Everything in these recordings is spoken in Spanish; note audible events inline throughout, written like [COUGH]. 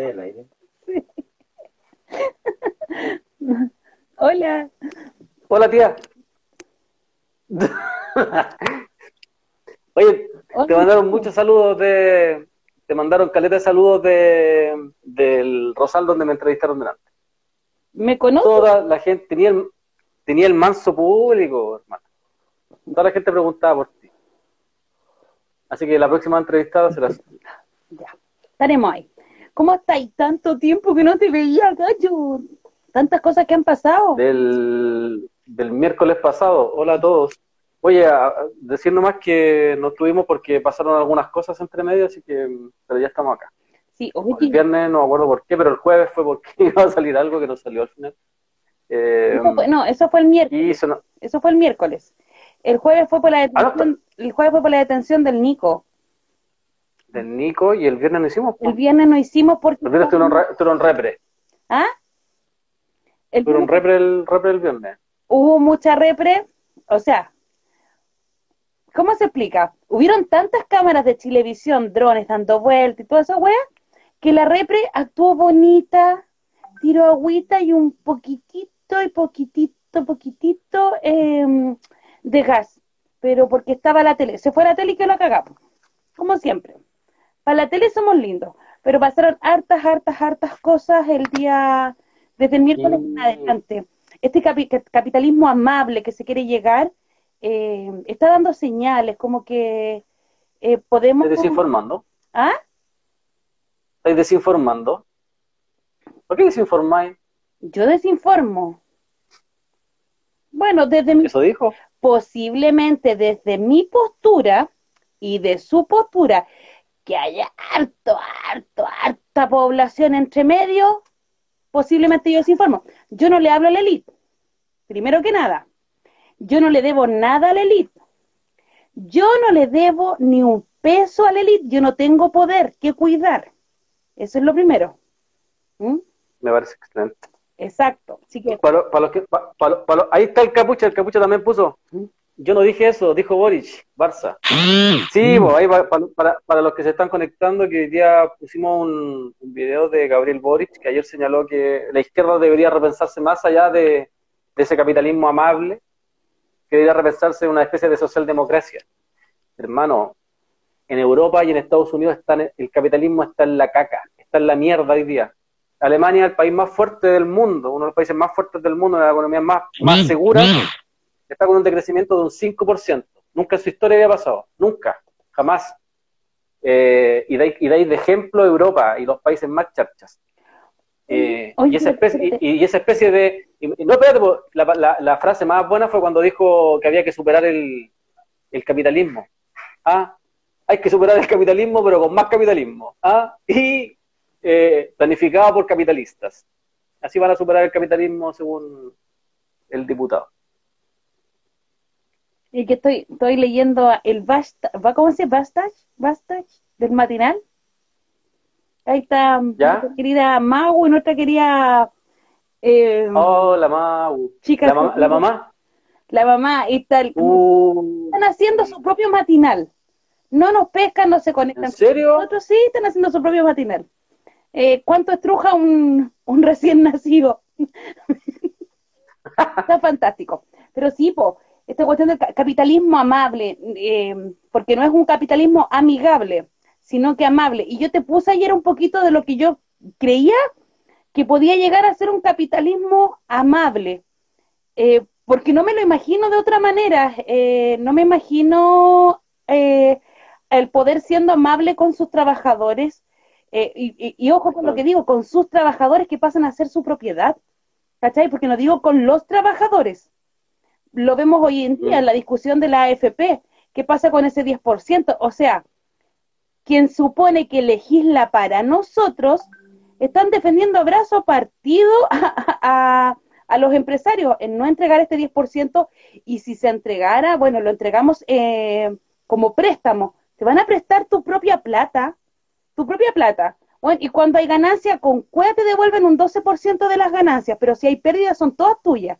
¿Estoy al aire? [LAUGHS] Hola. Hola, tía. [LAUGHS] Oye, te mandaron muchos saludos de. Te mandaron caleta de saludos de del Rosal donde me entrevistaron delante. ¿Me conoces? Toda la gente tenía el, tenía el manso público, hermano. Toda la gente preguntaba por ti. Así que la próxima entrevistada será. Ya, estaremos ahí. ¿Cómo estáis? Tanto tiempo que no te veía, gallo. Tantas cosas que han pasado. Del, del miércoles pasado. Hola a todos. Oye, a- decir nomás que no estuvimos porque pasaron algunas cosas entre medio, así que, pero ya estamos acá. Sí, oye, El viernes no me acuerdo por qué, pero el jueves fue porque [LAUGHS] iba a salir algo que no salió al final. Eh, eso fue- no, eso fue el miércoles. eso no- Eso fue el miércoles. El jueves fue por la Ah, no, detención, el jueves fue por la detención del Nico. Del Nico y el viernes no hicimos. El viernes no hicimos porque El viernes re- estuvieron repre. ¿Ah? El Estuvieron repre el, repre el viernes. hubo mucha repre, o sea, ¿cómo se explica? Hubieron tantas cámaras de Chilevisión, drones dando vueltas y toda esa wea, que la repre actuó bonita, tiró agüita y un poquitito y poquitito, poquitito em, de gas, pero porque estaba la tele, se fue la tele y que lo cagamos, como siempre. Para la tele somos lindos, pero pasaron hartas, hartas, hartas cosas el día, desde el miércoles en adelante. Este capi- ca- capitalismo amable que se quiere llegar eh, está dando señales, como que eh, podemos... ¿Estáis desinformando? ¿Ah? ¿Estáis desinformando? ¿Por qué desinformáis? Yo desinformo. Bueno, desde mi, Eso dijo. posiblemente desde mi postura y de su postura, que haya harto, harto, harta población entre medio, posiblemente yo desinformo. Yo no le hablo a la élite, primero que nada. Yo no le debo nada a la élite. Yo no le debo ni un peso a la élite. Yo no tengo poder que cuidar. Eso es lo primero. ¿Mm? Me parece excelente. Exacto. Así que Para, lo- para los que, pa- para lo- para lo- ahí está el capucha, el capucha también puso. Yo no dije eso, dijo Boric, Barça. Sí, bo, ahí va- para, para, los que se están conectando, que hoy día pusimos un, un video de Gabriel Boric, que ayer señaló que la izquierda debería repensarse más allá de, de ese capitalismo amable, que debería repensarse una especie de socialdemocracia. Hermano, en Europa y en Estados Unidos están, el capitalismo está en la caca, está en la mierda hoy día. Alemania es el país más fuerte del mundo, uno de los países más fuertes del mundo, la economía más, más segura, está con un decrecimiento de un 5%. Nunca en su historia había pasado, nunca, jamás. Eh, y, dais, y dais de ejemplo Europa y los países más charchas. Eh, Oye, y, esa especie, y, y esa especie de... y- no, espérate, la, la- la frase más buena fue cuando dijo que había que superar el, el capitalismo. Ah, hay que superar el capitalismo, pero con más capitalismo. Ah, y eh, planificado por capitalistas. Así van a superar el capitalismo según el diputado. Y que estoy, estoy leyendo el Basta, ¿va cómo se llama? Bastage, Bastage del matinal. Ahí está ¿Ya? nuestra querida Mau y nuestra querida eh, Oh, la Mau. Chica, la, mamá- la mamá. la mamá. Ahí está el- Uh, están haciendo su propio matinal. No nos pescan, no se conectan. ¿En serio? Nosotros sí están haciendo su propio matinal. Eh, ¿Cuánto estruja un, un recién nacido? [LAUGHS] Está fantástico. Pero sí, po, esta cuestión del ca- capitalismo amable, eh, porque no es un capitalismo amigable, sino que amable. Y yo te puse ayer un poquito de lo que yo creía que podía llegar a ser un capitalismo amable, eh, porque no me lo imagino de otra manera. eh, no me imagino eh, el poder siendo amable con sus trabajadores. eh, y, y- y ojo con lo que digo, con sus trabajadores que pasan a ser su propiedad. ¿Cachai? Porque no digo con los trabajadores. Lo vemos hoy en día en la discusión de la AFP. ¿Qué pasa con ese 10%? O sea, quien supone que legisla para nosotros, están defendiendo a brazo partido [LAUGHS] a, a- a los empresarios en no entregar este 10% y si se entregara, bueno, lo entregamos eh, como préstamo. Te van a prestar tu propia plata, tu propia plata. Bueno, y cuando hay ganancia, con cueva te devuelven un 12% de las ganancias, pero si hay pérdidas son todas tuyas.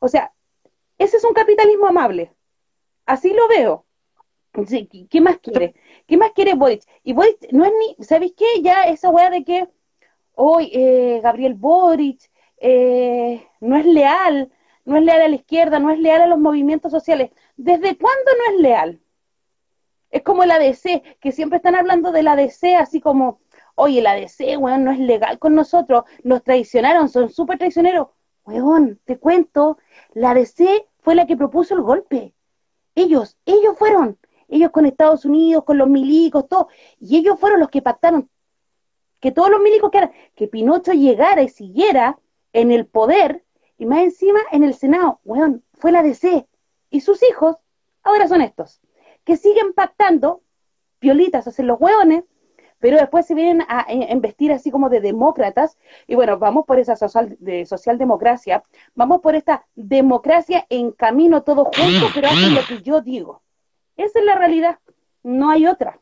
O sea, ese es un capitalismo amable. Así lo veo. ¿qué- ¿Qué más quiere? ¿Qué más quiere Boric? Y Boric no es ni, ¿sabéis qué? Ya esa weá de que hoy eh, Gabriel Boric eh, no es leal, no es leal a la izquierda, no es leal a los movimientos sociales. ¿Desde cuándo no es leal? Es como el ADC, que siempre están hablando del ADC así como, oye, el ADC, weón, no es legal con nosotros, nos traicionaron, son súper traicioneros. Weón, te cuento, la ADC fue la que propuso el golpe. Ellos, ellos fueron, ellos con Estados Unidos, con los milicos, todo, y ellos fueron los que pactaron que todos los milicos que que Pinocho llegara y siguiera en el poder, y más encima en el Senado, weón, fue la DC, y sus hijos ahora son estos, que siguen pactando, piolitas, hacen los hueones, pero después se vienen a, investir así como de demócratas, y bueno, vamos por esa social, de socialdemocracia, vamos por esta democracia en camino todo junto, pero hacen lo que yo digo. Esa es la realidad, no hay otra.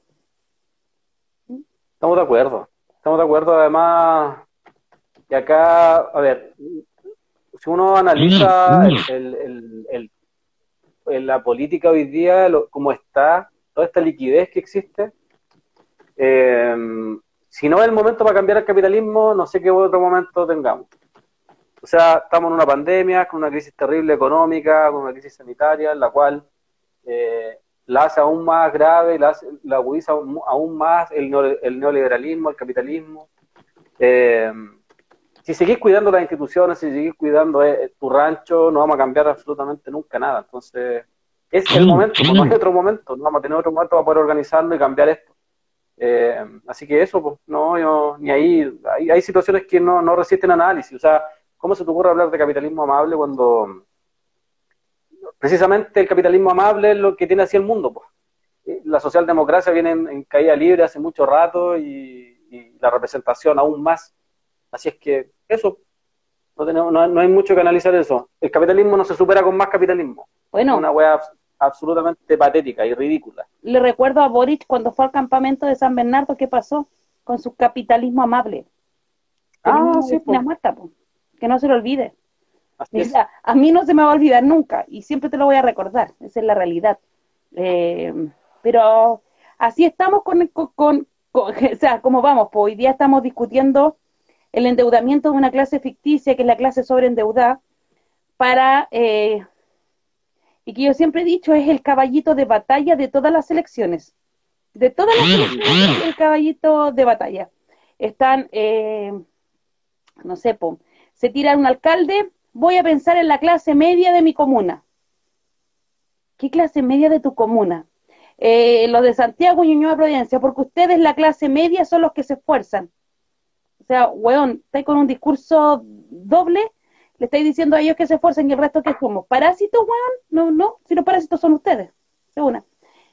Estamos de acuerdo, estamos de acuerdo. Además, y acá, a ver, si uno analiza el, la política hoy día, lo, cómo está, toda esta liquidez que existe, eh, si no es el momento para cambiar el capitalismo, no sé qué otro momento tengamos. O sea, estamos en una pandemia, con una crisis terrible económica, con una crisis sanitaria, en la cual eh, la hace aún más grave, la, la agudiza aún más el, neoliberalismo, el capitalismo. Eh, si seguís cuidando las instituciones, si seguís cuidando eh, tu rancho, no vamos a cambiar absolutamente nunca nada. Entonces, es el momento, no hay otro momento, no vamos a tener otro momento para poder organizarlo y cambiar esto. Eh, así que eso, pues, no, yo, ni ahí, hay, hay situaciones que no, no resisten análisis. O sea, ¿cómo se te ocurre hablar de capitalismo amable cuando precisamente el capitalismo amable es lo que tiene así el mundo? Pues? La socialdemocracia viene en, caída libre hace mucho rato y, la representación aún más. Así es que eso, no, tenemos, no, hay mucho que analizar eso. El capitalismo no se supera con más capitalismo. Bueno. Una wea absolutamente patética y ridícula. Le recuerdo a Boric cuando fue al campamento de San Bernardo, ¿qué pasó? Con su capitalismo amable. Ah, sí, una muerta, que no se lo olvide. a mí no se me va a olvidar nunca y siempre te lo voy a recordar, esa es la realidad. Eh, pero así estamos con, con, [LAUGHS] o sea, ¿cómo vamos? Pues hoy día estamos discutiendo el endeudamiento de una clase ficticia, que es la clase sobreendeudada, para eh, y que yo siempre he dicho es el caballito de batalla de todas las elecciones. De todas las elecciones, el caballito de batalla. Están, eh, no sé, se tira un alcalde, voy a pensar en la clase media de mi comuna. ¿Qué clase media de tu comuna? Eh, los de Santiago y Ñuñoa Providencia, porque ustedes la clase media son los que se esfuerzan. O sea, weón, está con un discurso doble le estáis diciendo a ellos que se esfuercen y el resto que somos. ¿Parásitos, weón? No, no, si los parásitos son ustedes. Es una.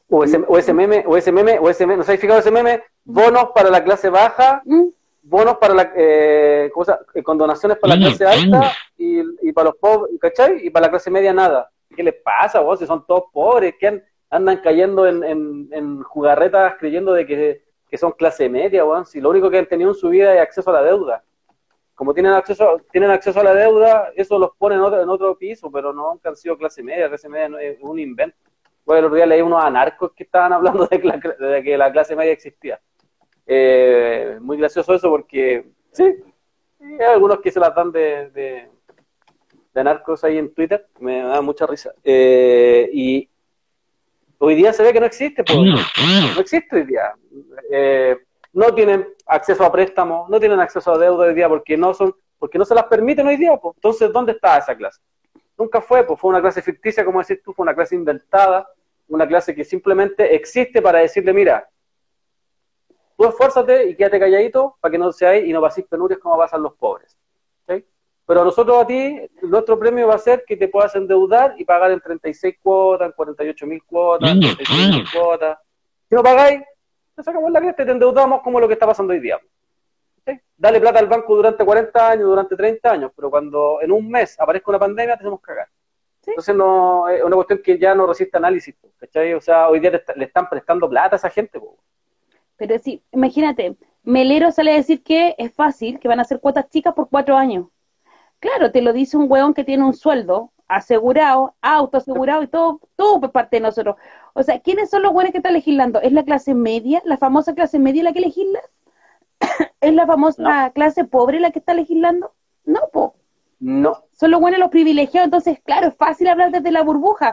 O ese, o ese meme, o ese meme, o ese meme, ¿no habéis fijado ese meme? Bonos para la clase baja, ¿Mm? bonos para la, eh, cosa, eh, con donaciones para la mm, clase alta mm. y, y para los pobres, ¿cachai? Y para la clase media nada. ¿Qué les pasa, vos? Si son todos pobres, que andan cayendo en, en, en, jugarretas creyendo de que, que son clase media, weón. Si lo único que han tenido en su vida es acceso a la deuda como tienen acceso, tienen acceso a la deuda, eso los pone en otro, en otro piso, pero no han sido clase media, clase media no es un invento. Bueno, el otro día leí unos anarcos que estaban hablando de, que la clase media existía. Eh, muy gracioso eso porque, sí, hay algunos que se las dan de, de, anarcos ahí en Twitter, me da mucha risa. Eh, y hoy día se ve que no existe, pues, no existe hoy día. Eh, no tienen acceso a préstamos, no tienen acceso a deuda hoy día porque no son, porque no se las permiten hoy día, pues. Entonces, ¿dónde está esa clase? Nunca fue, pues fue una clase ficticia, como decís tú, fue una clase inventada, una clase que simplemente existe para decirle, mira, tú esfuérzate y quédate calladito para que no seáis y no paséis penurias como pasan los pobres. Pero nosotros a ti, nuestro premio va a ser que te puedas endeudar y pagar en 36 cuotas, en 48 mil cuotas, en 36 mil cuotas. Si no pagáis, te sacamos la cresta y te endeudamos como lo que está pasando hoy día. Dale plata al banco durante 40 años, durante 30 años, pero cuando en un mes aparezca una pandemia, te hacemos cagar. Entonces no, es una cuestión que ya no resiste análisis, ¿cachai? O sea, hoy día le, están prestando plata a esa gente. Pero sí, imagínate, Melero sale a decir que es fácil, que van a hacer cuotas chicas por cuatro años. Claro, te lo dice un hueón que tiene un sueldo asegurado, auto asegurado y todo, todo por parte de nosotros. O sea, ¿quiénes son los buenos que están legislando? ¿Es la clase media, la famosa clase media la que legisla? [COUGHS] ¿Es la famosa clase pobre la que está legislando? No, po. No. Son los buenos los privilegiados, entonces, claro, es fácil hablar desde la burbuja.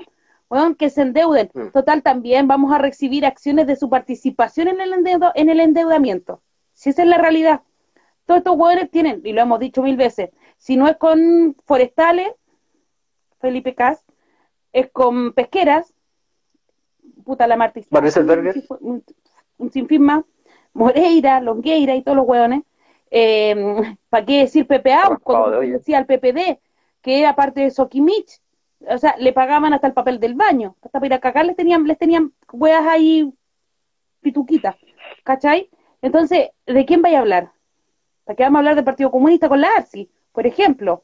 Bueno, que se endeuden. Mm. Total, también vamos a recibir acciones de su participación en el, endeudo- en el endeudamiento. Si esa es la realidad. Todos estos hueones tienen, y lo hemos dicho mil veces, si no es con forestales, Felipe Cas, es con pesqueras, puta la Rieselberger. un, un sinfín más, Moreira, Longueira y todos los hueones. Eh, ¿Para qué decir? Raspado Cuando de decía el PPD, que era parte de Soquimich, o sea, le pagaban hasta el papel del baño, hasta para ir a cagar les tenían, les tenían hueas ahí pituquitas, ¿cachai? Entonces, ¿de quién vaya a hablar? ¿Para qué vamos a hablar del Partido Comunista con la ARSI, por ejemplo?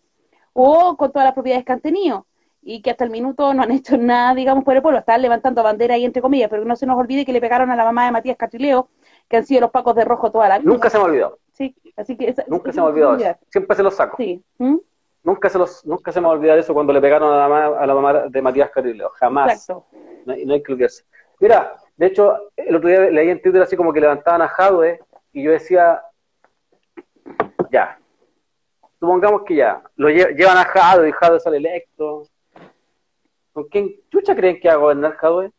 O con todas las propiedades que han tenido y que hasta el minuto no han [LAUGHS] hecho nada, digamos, por el pueblo, están levantando bandera ahí entre comillas, pero que no se nos olvide que le pegaron a la mamá de Matías Catrileo, que han sido los pacos de rojo toda la vida. Nunca se me ha olvidado. Sí, así que esa- Nunca se me ha olvidado olvidar. eso. Siempre se los saco. Sí. ¿Mm? Nunca se los, nunca se me va a olvidar eso cuando le pegaron a la, ma- a la mamá de Matías Carrillo. Jamás. Exacto. No hay, no hay que olvidarse. Mira, de hecho, el otro día leí en Twitter así como que levantaban a Jadwe y yo decía, ya, supongamos que ya, lo lle- llevan a Jadwe y Jadwe sale electo. ¿Con quién chucha creen que va a gobernar Jadwe?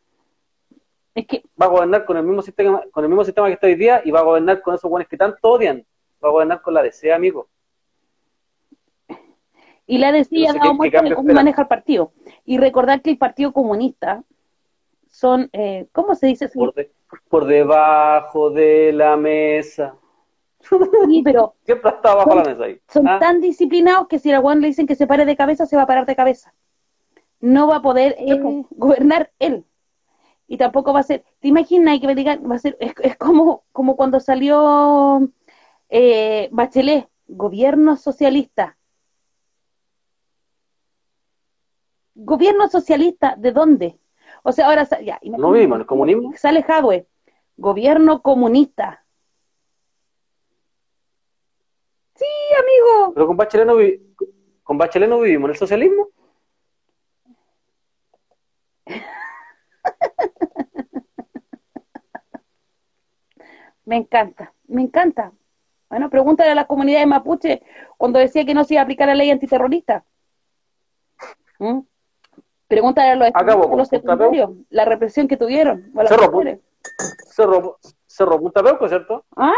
Es que Va a gobernar con el mismo sistema, con el mismo sistema que está hoy día y va a gobernar con esos buenos que tanto odian. Va a gobernar con la DC, amigo. Y la No sé dado muestra de cómo maneja el partido. Y recordar que el Partido Comunista son, eh, ¿cómo se dice? Por, de- por debajo de la mesa. Sí, [LAUGHS] pero Siempre está bajo la mesa ahí. son ¿Ah? tan disciplinados que si a Juan le dicen que se pare de cabeza, se va a parar de cabeza. No va a poder eh, gobernar él. Y tampoco va a ser, ¿te imaginas que me digan, va a ser, es, es como, como cuando salió eh, Bachelet, gobierno socialista. ¿Gobierno socialista de dónde? O sea, ahora, ya, No vivimos en el comunismo. Sale Jadwe, gobierno comunista. Sí, amigo. Pero con Bachelet no, vi- con Bachelet no vivimos en el socialismo. [LAUGHS] Me encanta, me encanta. Bueno, pregúntale a la comunidad de Mapuche cuando decía que no se iba a aplicar la ley antiterrorista. ¿Mm? Pregúntale a los, Acabó, los secundarios, la represión que tuvieron. a las Cerro, mujeres. Cerro, cerró Punta Peuco, ¿cierto? ¿Ah?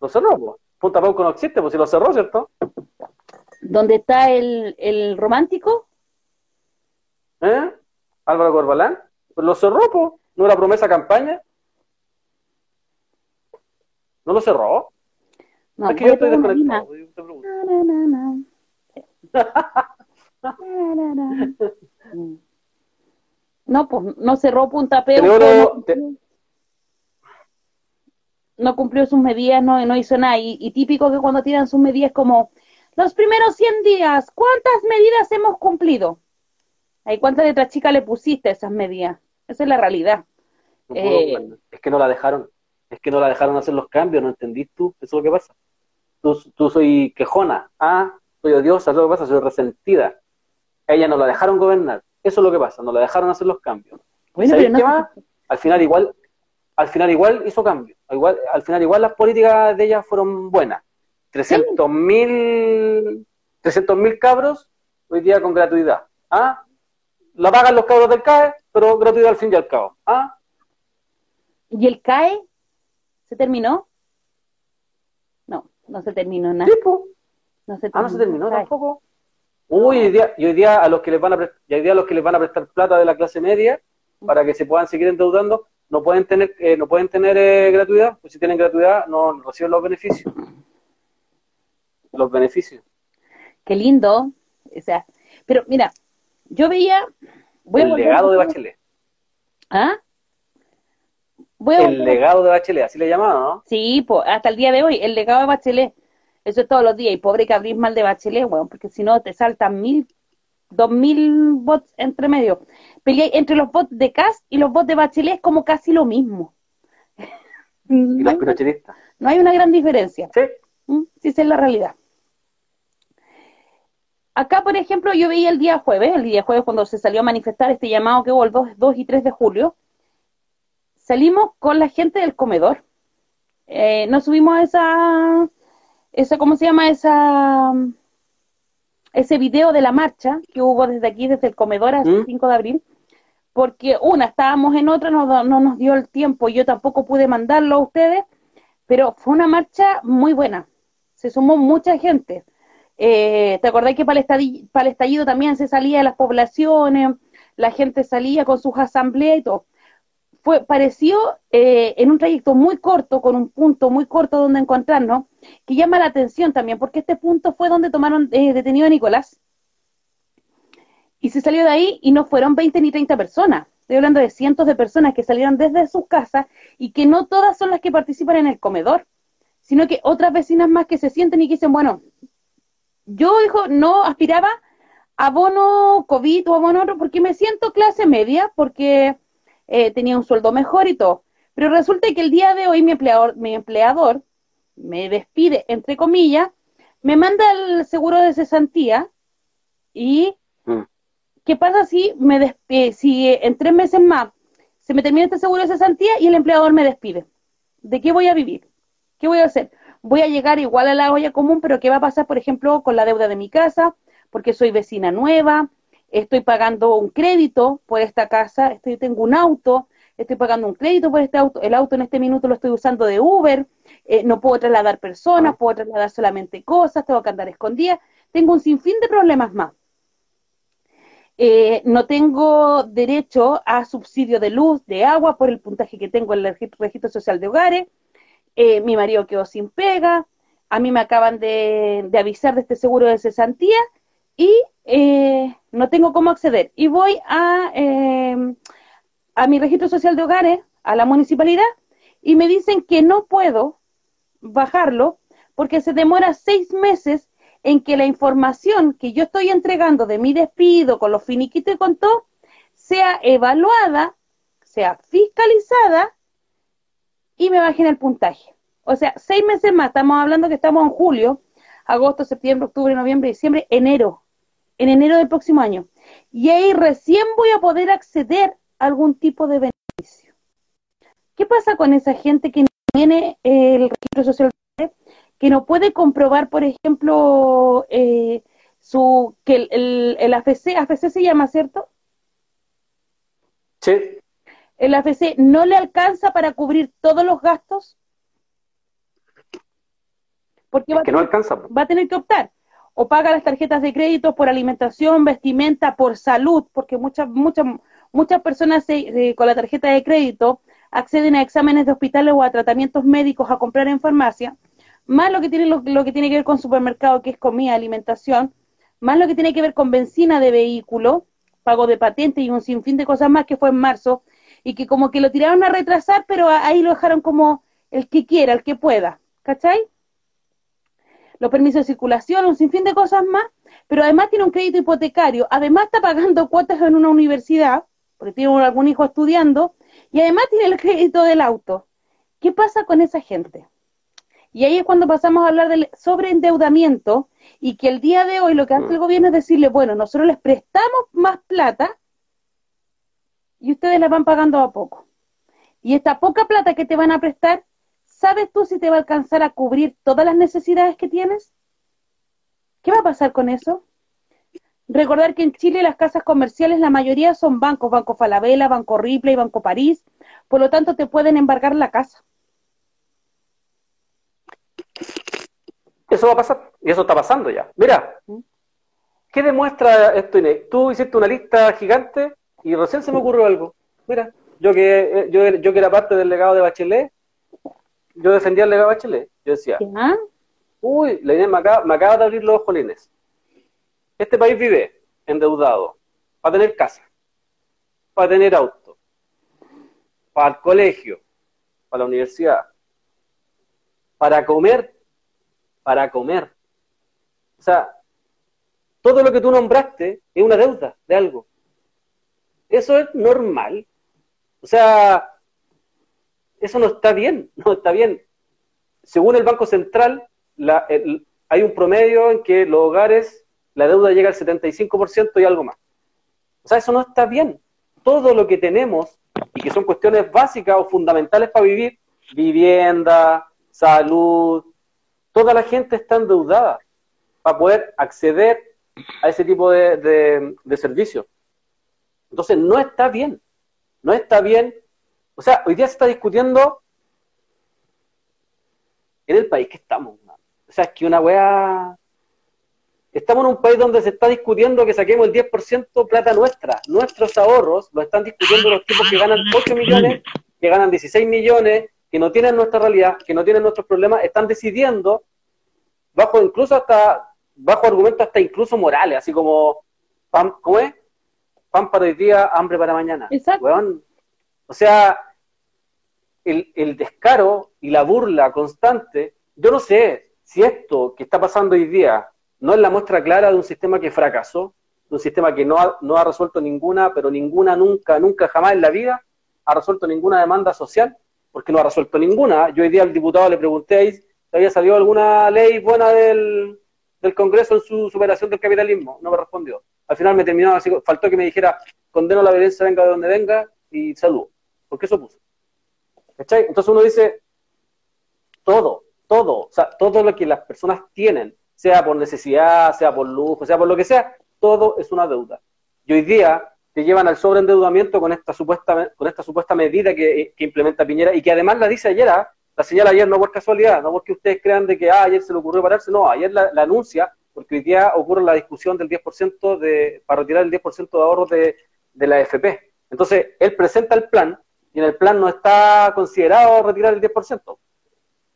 Lo cerró, pues. Punta Peuco no existe, pues si lo cerró, ¿cierto? ¿Dónde está el, el romántico? ¿Eh? Álvaro Corbalán. Pues lo cerró, pues. ¿No era promesa campaña? ¿No lo cerró? No, que yo estoy desconectado. No, pues no cerró Punta Peuco, te- no cumplió sus medidas, no, no hizo nada. Y, y típico que cuando tiran sus medidas como, los primeros 100 días, ¿cuántas medidas hemos cumplido? Ahí, ¿cuántas letras chicas le pusiste esas medidas? Esa es la realidad. No Eh. Es que no la dejaron. Es que no la dejaron hacer los cambios, ¿no entendís tú? Eso es lo que pasa. Tú, tú soy quejona. Ah, soy odiosa, eso es lo que pasa, soy resentida. A ella no la dejaron gobernar. Eso es lo que pasa, no la dejaron hacer los cambios. Al final igual, al final igual hizo cambios. Igual, al final igual las políticas de ella fueron buenas. 300 mil 300 mil cabros hoy día con gratuidad. ¿Ah? La pagan los cabros del CAE, pero gratuidad al fin y al cabo. ¿Ah? ¿Y el CAE? ¿Se terminó? No, no se terminó nada. No se Ah, no se terminó tampoco. Uy, hoy día, y hoy día a los que les van a prestar, y hoy día a los que les van a prestar plata de la clase media para que se puedan seguir endeudando, no pueden tener, eh, no pueden tener eh, gratuidad, pues si tienen gratuidad no reciben los beneficios. Los beneficios. Qué lindo. O sea, pero mira, yo veía. Voy el legado de Bachelet. ¿Ah? Voy a El legado de Bachelet, así le llamaban, ¿no? Sí, po, hasta el día de hoy, el legado de Bachelet. Eso es todos los días. Y pobre que abrís mal de Bachelet, weón, porque si no te saltan mil, dos mil bots entre medio. Peleáis entre los bots de CAS y los bots de Bachelet es como casi lo mismo. Y los [LAUGHS] pinochetistas. no hay una gran diferencia. Sí. ¿Mm? Sí, esa es la realidad. Acá, por ejemplo, yo veía el día jueves, el día jueves cuando se salió a manifestar este llamado que hubo el 2, 2 y 3 de julio, salimos con la gente del comedor, eh, nos subimos a esa, esa, ¿cómo se llama? Esa, ese video de la marcha que hubo desde aquí, desde el comedor hasta el 5 de abril, porque una, estábamos en otra, no, no nos dio el tiempo, yo tampoco pude mandarlo a ustedes, pero fue una marcha muy buena, se sumó mucha gente. Eh, ¿Te acordás que para el, estallido, también se salía de las poblaciones, la gente salía con sus asambleas y todo? Fue, pareció eh, en un trayecto muy corto, con un punto muy corto donde encontrarnos, que llama la atención también, porque este punto fue donde tomaron eh, detenido a Nicolás. Y se salió de ahí y no fueron 20 ni 30 personas. Estoy hablando de cientos de personas que salieron desde sus casas y que no todas son las que participan en el comedor, sino que otras vecinas más que se sienten y que dicen, bueno, yo hijo, no aspiraba a bono COVID o a bono otro porque me siento clase media, porque eh, tenía un sueldo mejor y todo. Pero resulta que el día de hoy mi empleador, mi empleador me despide, entre comillas, me manda el seguro de cesantía y mm. ¿qué pasa si me despide, si en tres meses más se me termina este seguro de cesantía y el empleador me despide? ¿De qué voy a vivir? ¿Qué voy a hacer? Voy a llegar igual a la olla común, pero ¿qué va a pasar, por ejemplo, con la deuda de mi casa? Porque soy vecina nueva, estoy pagando un crédito por esta casa, estoy, tengo un auto, estoy pagando un crédito por este auto, el auto en este minuto lo estoy usando de Uber, eh, no puedo trasladar personas, puedo trasladar solamente cosas, tengo que andar escondida, tengo un sinfín de problemas más. Eh, no tengo derecho a subsidio de luz, de agua, por el puntaje que tengo en el registro social de hogares. Eh, mi marido quedó sin pega. A mí me acaban de, avisar de este seguro de cesantía y no tengo cómo acceder. Y voy a a mi registro social de hogares, a la municipalidad, y me dicen que no puedo bajarlo porque se demora seis meses en que la información que yo estoy entregando de mi despido, con los finiquitos y con todo, sea evaluada, sea fiscalizada y me bajen el puntaje. O sea, seis meses más, estamos hablando que estamos en julio, agosto, septiembre, octubre, noviembre, diciembre, enero, en enero del próximo año. Y ahí recién voy a poder acceder algún tipo de beneficio. ¿Qué pasa con esa gente que no tiene el registro social que no puede comprobar, por ejemplo, eh, su que el, el, el, AFC, AFC se llama, ¿cierto? Sí. El AFC no le alcanza para cubrir todos los gastos. Porque va, que no alcanza. va a tener que optar o paga las tarjetas de crédito por alimentación, vestimenta, por salud, porque muchas muchas Muchas personas con la tarjeta de crédito acceden a exámenes de hospitales o a tratamientos médicos a comprar en farmacia, más lo que tiene lo, que tiene que ver con supermercado, que es comida, alimentación, más lo que tiene que ver con benzina de vehículo, pago de patente y un sinfín de cosas más que fue en marzo, y que como que lo tiraron a retrasar, pero ahí lo dejaron como el que quiera, el que pueda, ¿cachai? Los permisos de circulación, un sinfín de cosas más, pero además tiene un crédito hipotecario, además está pagando cuotas en una universidad, porque tiene algún hijo estudiando, y además tiene el crédito del auto. ¿Qué pasa con esa gente? Y ahí es cuando pasamos a hablar del sobreendeudamiento y que el día de hoy lo que hace el gobierno es decirle, bueno, nosotros les prestamos más plata y ustedes la van pagando a poco. Y esta poca plata que te van a prestar, ¿sabes tú si te va a alcanzar a cubrir todas las necesidades que tienes? ¿Qué va a pasar con eso? Recordar que en Chile las casas comerciales, la mayoría son bancos, Banco Falabella, Banco Ripley, Banco París, por lo tanto te pueden embargar la casa. Eso va a pasar, y eso está pasando ya. Mira, ¿Mm? ¿qué demuestra esto, Inés? Tú hiciste una lista gigante y recién se me ocurrió algo. Mira, yo que, eh, yo, yo que era parte del legado de Bachelet, yo defendía el legado de Bachelet. Yo decía, uy, la Inés me acaba, me acaba de abrir los ojos, Inés este país vive endeudado para tener casa, para tener auto, para el colegio, para la universidad, para comer, para comer. O sea, todo lo que tú nombraste es una deuda de algo. Eso es normal. O sea, eso no está bien, [LAUGHS] no está bien. Según el Banco Central, hay un promedio en que los hogares la deuda llega al 75% y algo más. O sea, eso no está bien. Todo lo que tenemos y que son cuestiones básicas o fundamentales para vivir, vivienda, salud, toda la gente está endeudada para poder acceder a ese tipo de, de, servicios. Entonces, no está bien, no está bien. O sea, hoy día se está discutiendo en el país que estamos. O sea, es que una weá... Estamos en un país donde se está discutiendo que saquemos el 10% plata nuestra. Nuestros ahorros lo están discutiendo los tipos que ganan 8 millones, que ganan 16 millones, que no tienen nuestra realidad, que no tienen nuestros problemas, están decidiendo bajo incluso hasta, bajo argumentos hasta incluso morales, así como, pan, ¿cómo es? Pan para hoy día, hambre para mañana. Exacto. O sea, el, descaro y la burla constante, yo no sé si esto que está pasando hoy día no es la muestra clara de un sistema que fracasó, de un sistema que no ha, no ha resuelto ninguna, pero ninguna, nunca, nunca, jamás en la vida ha resuelto ninguna demanda social, porque no ha resuelto ninguna. Yo hoy día al diputado le pregunté ahí había salido alguna ley buena del, Congreso en su superación del capitalismo. No me respondió. Al final me terminó así, faltó que me dijera, condeno la violencia, venga de donde venga, y salud. Porque eso puso. Entonces uno dice, todo, todo, o sea, todo lo que las personas tienen, sea por necesidad, sea por lujo, sea por lo que sea, todo es una deuda. Y hoy día te llevan al sobreendeudamiento con esta supuesta, con esta supuesta medida que, implementa Piñera y que además la dice ayer, ¿ah? la señala ayer no por casualidad, no porque ustedes crean de que ah, ayer se le ocurrió pararse, no, ayer la, anuncia, porque hoy día ocurre la discusión del 10% de, para retirar el 10% de ahorros de, de la AFP. Entonces, él presenta el plan y en el plan no está considerado retirar el 10%.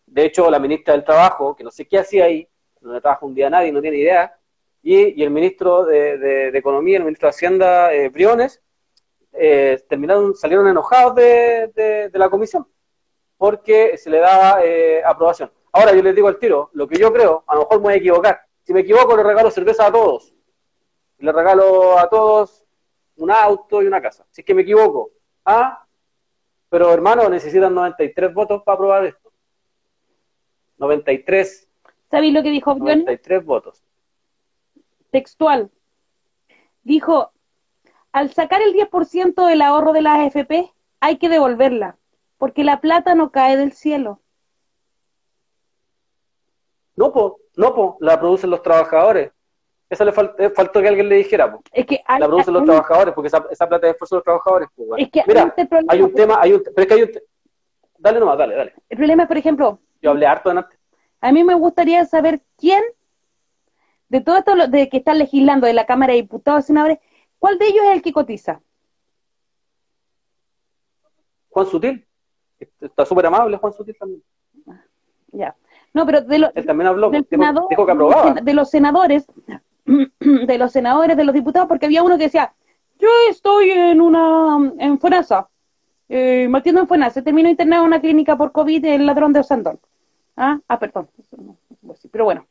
De hecho, la ministra del Trabajo, que no sé qué hacía ahí, no le trabaja un día a nadie, no tiene idea, y, el ministro de, Economía, el ministro de Hacienda, eh, Briones, eh, terminaron, salieron enojados de, de la comisión porque se le daba eh, aprobación. Ahora yo les digo al tiro, lo que yo creo, a lo mejor me voy a equivocar. Si me equivoco, le regalo cerveza a todos. Le regalo a todos un auto y una casa. Si es que me equivoco. Ah, pero hermano, necesitan 93 votos para aprobar esto. 93. ¿Sabéis lo que dijo 93 votos. Textual. Dijo, al sacar el 10% del ahorro de las AFP, hay que devolverla porque la plata no cae del cielo. No, po, no, po, la producen los trabajadores. Eso le eh, faltó que alguien le dijera, po. Es que la producen los trabajadores, porque esa, esa plata es esfuerzo de los trabajadores. Es que Mira, hay un tema, hay un, pero es que hay un, dale nomás, dale, dale. El problema es, por ejemplo, yo hablé harto antes. A mí me gustaría saber quién, de todo esto de que están legislando de la Cámara de Diputados Senadores, ¿cuál de ellos es el que cotiza? Juan Sutil. Está súper amable Juan Sutil también. Ya. No, pero de, Él también habló, dijo, que aprobaba. De los senadores, [CLEARS THROAT] de los senadores, de los diputados, porque había uno que decía, yo estoy en una, en FONASA, eh, Matiendo en FONASA, terminó internado en una clínica por COVID el ladrón de Osandón. Ah, ah perdón, pero bueno.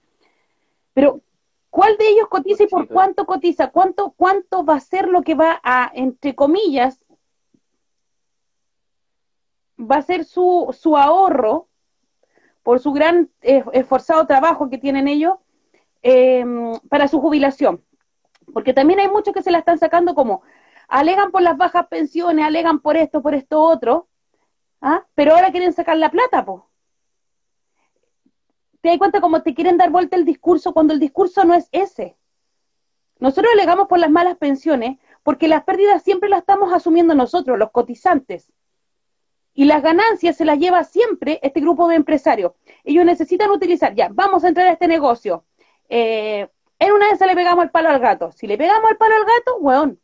Pero, ¿cuál de ellos cotiza y por cuánto cotiza? ¿Cuánto, cuánto va a ser lo que va a, entre comillas, va a ser su, su ahorro por su gran eh, esforzado trabajo que tienen ellos eh, para su jubilación. Porque también hay muchos que se la están sacando como, alegan por las bajas pensiones, alegan por esto, por esto otro, ¿ah? pero ahora quieren sacar la plata, po. ¿Te das cuenta cómo te quieren dar vuelta el discurso cuando el discurso no es ese? Nosotros alegamos por las malas pensiones porque las pérdidas siempre las estamos asumiendo nosotros, los cotizantes y las ganancias se las lleva siempre este grupo de empresarios. Ellos necesitan utilizar, ya, vamos a entrar a este negocio. Eh, en una de esas le pegamos el palo al gato. Si le pegamos el palo al gato, weón,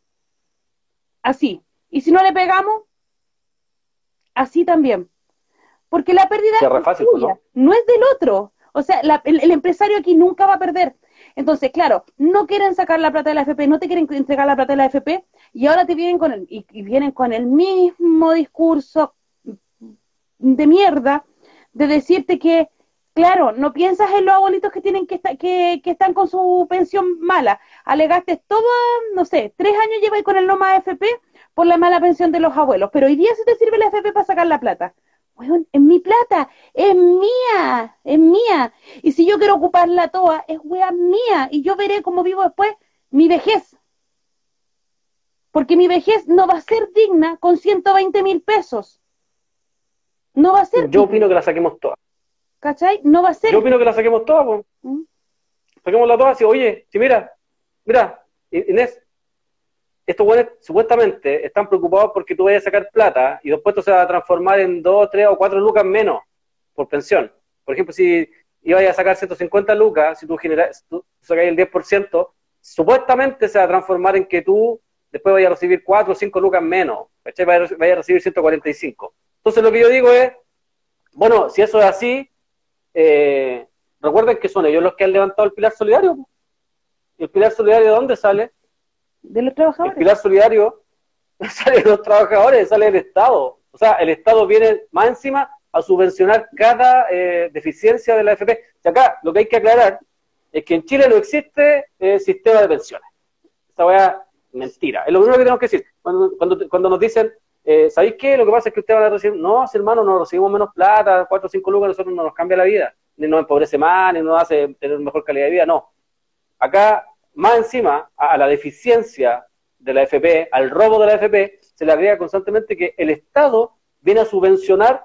así. Y si no le pegamos, así también. Porque la pérdida es tuya, ¿no? es del otro. O sea, el, empresario aquí nunca va a perder. Entonces, claro, no quieren sacar la plata de la FP, no te quieren entregar la plata de la FP, y ahora te vienen con el, y vienen con el mismo discurso de mierda de decirte que, claro, no piensas en los abuelitos que tienen que, que, que están con su pensión mala. Alegaste todo, no sé, tres años lleváis con el Loma AFP por la mala pensión de los abuelos, pero hoy día se te sirve la AFP para sacar la plata. Bueno, es mi plata, es mía, es mía. Y si yo quiero ocuparla toda, es wea mía. Y yo veré cómo vivo después mi vejez. Porque mi vejez no va a ser digna con 120 mil pesos. No va a ser. Yo opino que la saquemos todas. ¿Cachai? No va a ser. Yo opino que la saquemos todas, pues. ¿Mm? Saquémosla todas y, oye, si mira, mira, Inés, estos güeyes supuestamente están preocupados porque tú vayas a sacar plata y después esto se va a transformar en dos, tres o cuatro lucas menos por pensión. Por ejemplo, si ibas a sacar 150 lucas, si tú, generas, tú sacas el 10%, supuestamente se va a transformar en que tú después vayas a recibir 4 o 5 lucas menos, ¿cachai? Vayas a recibir 145. Entonces lo que yo digo es, bueno, si eso es así, eh, recuerden que son ellos los que han levantado el pilar solidario. ¿El pilar solidario de dónde sale? De los trabajadores. El pilar solidario [LAUGHS] sale de los trabajadores, sale del Estado. O sea, el Estado viene más encima a subvencionar cada eh, deficiencia de la AFP. O acá lo que hay que aclarar es que en Chile no existe eh, sistema de pensiones. Esta weá, mentira. Es lo único que tenemos que decir. Cuando, cuando, cuando nos dicen, eh, ¿sabéis qué? Lo que pasa es que ustedes van a recibir, no, hermano, no recibimos menos plata, cuatro o cinco lucas, nosotros no nos cambia la vida, ni nos empobrece más, ni nos hace tener mejor calidad de vida, no. Acá, más encima, a, la deficiencia de la AFP, al robo de la AFP, se le agrega constantemente que el Estado viene a subvencionar,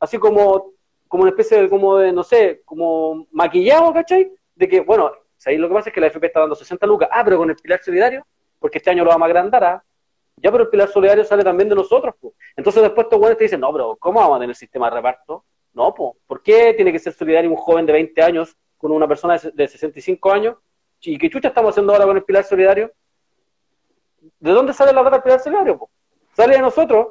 así como, como una especie de, como de, no sé, como maquillado, ¿cachai? De que, bueno, ¿sabéis? lo que pasa es que la AFP está dando 60 lucas, ah, pero con el pilar solidario, porque este año lo vamos a agrandar, ¿ah? Ya, pero el pilar solidario sale también de nosotros, pues. Entonces después estos buenos te dicen, no, pero ¿cómo vamos a tener sistema de reparto? No, pues, ¿por qué tiene que ser solidario un joven de 20 años con una persona de 65 años? ¿Y qué chucha estamos haciendo ahora con el pilar solidario? ¿De dónde sale la plata del pilar solidario? Sale de nosotros,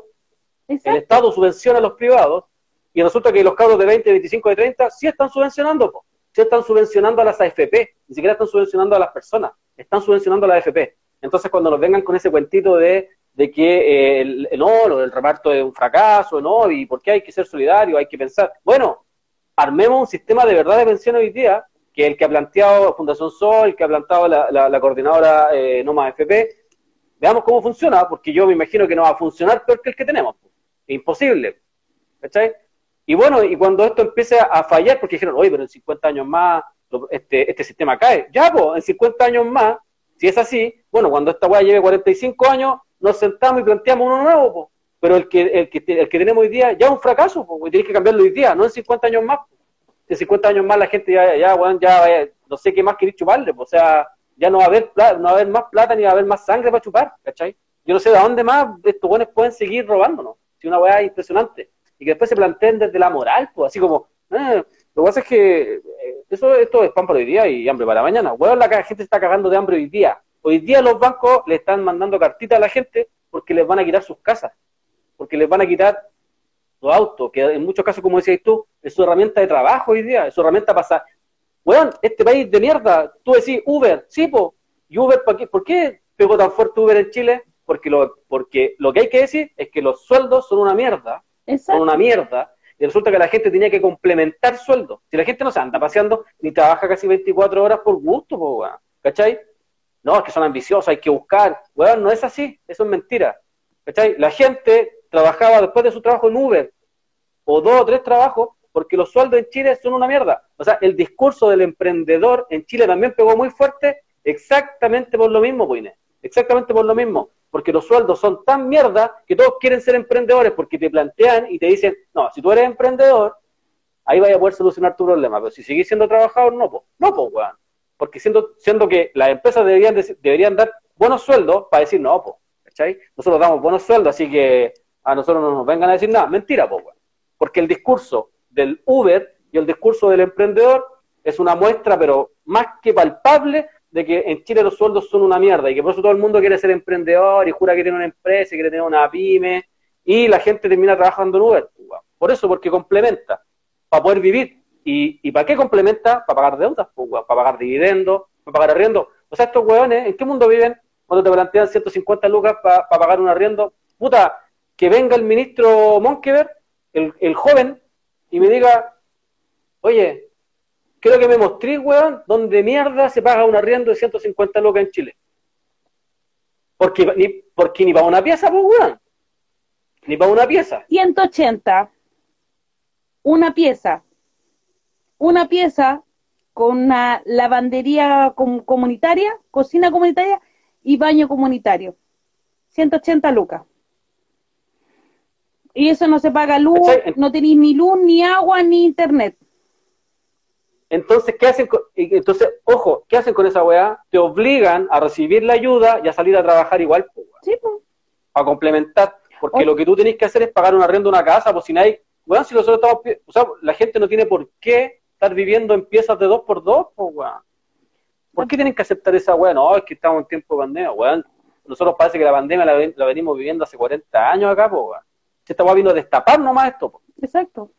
Exacto. el Estado subvenciona a los privados y resulta que los cabros de 20, 25, de 30 sí están subvencionando, po. sí están subvencionando a las AFP, ni siquiera están subvencionando a las personas, están subvencionando a las AFP. Entonces cuando nos vengan con ese cuentito de, de que eh, el, el- no, del reparto es un fracaso, no, y por qué hay que ser solidario, hay que pensar, bueno, armemos un sistema de verdad de pensión hoy día, que el que ha planteado Fundación Sol, el que ha planteado la, la- la coordinadora eh, No Más FP, veamos cómo funciona, porque yo me imagino que no va a funcionar peor que el que tenemos. Imposible. ¿Cachai? Y bueno, y cuando esto empiece a fallar, porque dijeron, oye, pero en 50 años más este, este sistema cae. Ya, pues, en 50 años más, si es así, bueno, cuando esta weá lleve 45 años, nos sentamos y planteamos uno nuevo, pues. Pero el que, el, que, el que tenemos hoy día ya es un fracaso, pues, y tienes que cambiarlo hoy día, no en 50 años más. po. En 50 años más la gente ya, ya, weón, ya, no sé qué más queréis chuparle, o sea, ya no va a haber plata, no va a haber más plata ni va a haber más sangre para chupar, ¿cachai? Yo no sé de dónde más estos buenos pueden seguir robándonos. Si una weá impresionante. Y que después se planteen desde la moral, pues, así como, eh, lo que pasa es que eso, esto es pan para hoy día y hambre para mañana. Weón, la gente se está cagando de hambre hoy día. Hoy día los bancos le están mandando cartitas a la gente porque les van a quitar sus casas, porque les van a quitar su auto, que en muchos casos, como decías tú, es su herramienta de trabajo hoy día, es su herramienta para... Weón, este país de mierda, tú decís Uber, sí, po, ¿y Uber para qué? ¿Por qué pegó tan fuerte Uber en Chile? Porque lo, porque lo que hay que decir es que los sueldos son una mierda, son una mierda, y resulta que la gente tenía que complementar sueldos. Si la gente no se anda paseando ni trabaja casi 24 horas por gusto, po, weón, ¿cachai? No, es que son ambiciosos, hay que buscar. Weón, no es así, eso es mentira. ¿Cachai? La gente trabajaba después de su trabajo en Uber, o dos o tres trabajos, porque los sueldos en Chile son una mierda. O sea, el discurso del emprendedor en Chile también pegó muy fuerte, exactamente por lo mismo, Inés. Exactamente por lo mismo. Porque los sueldos son tan mierda que todos quieren ser emprendedores porque te plantean y te dicen, no, si tú eres emprendedor, ahí vaya a poder solucionar tu problema. Pero si seguís siendo trabajador, no, pues, no, pues, weón. Porque siendo, siendo que las empresas deberían, deberían dar buenos sueldos para decir, no, pues, ¿cachai? Nosotros damos buenos sueldos, así que a nosotros no nos vengan a decir nada. Mentira, pues, weón. Porque el discurso del Uber y el discurso del emprendedor es una muestra, pero más que palpable, de que en Chile los sueldos son una mierda y que por eso todo el mundo quiere ser emprendedor y jura que tiene una empresa, y quiere tener una pyme y la gente termina trabajando en Uber. pues. Por eso, porque complementa para poder vivir. ¿Y, y para qué complementa? Para pagar deudas, pues, para pagar dividendos, para pagar arriendo. O sea, estos weones, ¿en qué mundo viven cuando te plantean 150 lucas para pagar un arriendo? Puta, que venga el ministro Monkever, el, el joven, y me diga, oye, quiero que me mostréis, weón, donde mierda se paga un arriendo de 150 lucas en Chile. Porque ni, porque ni para una pieza, pues, weón. Ni para una pieza. 180. Una pieza. Una pieza con una lavandería com- comunitaria, cocina comunitaria y baño comunitario. 180 lucas. Y eso no se paga luz, no tenéis ni luz, ni agua, ni internet. Entonces, ¿qué hacen? entonces, ojo, ¿qué hacen con esa weá? Te obligan a recibir la ayuda y a salir a trabajar igual, sí, pues. a complementar. Porque lo que tú tenés que hacer es pagar un arriendo de una casa, pues si nadie, bueno, si nosotros estamos, o sea, la gente no tiene por qué estar viviendo en piezas de dos por dos, pues, weón. ¿Por qué tienen que aceptar esa weá? No, es que estamos en tiempo de pandemia, weón. Nosotros parece que la pandemia la, venimos viviendo hace 40 años acá, pues, weón. Esta weá vino a destapar nomás esto, pues. Exacto.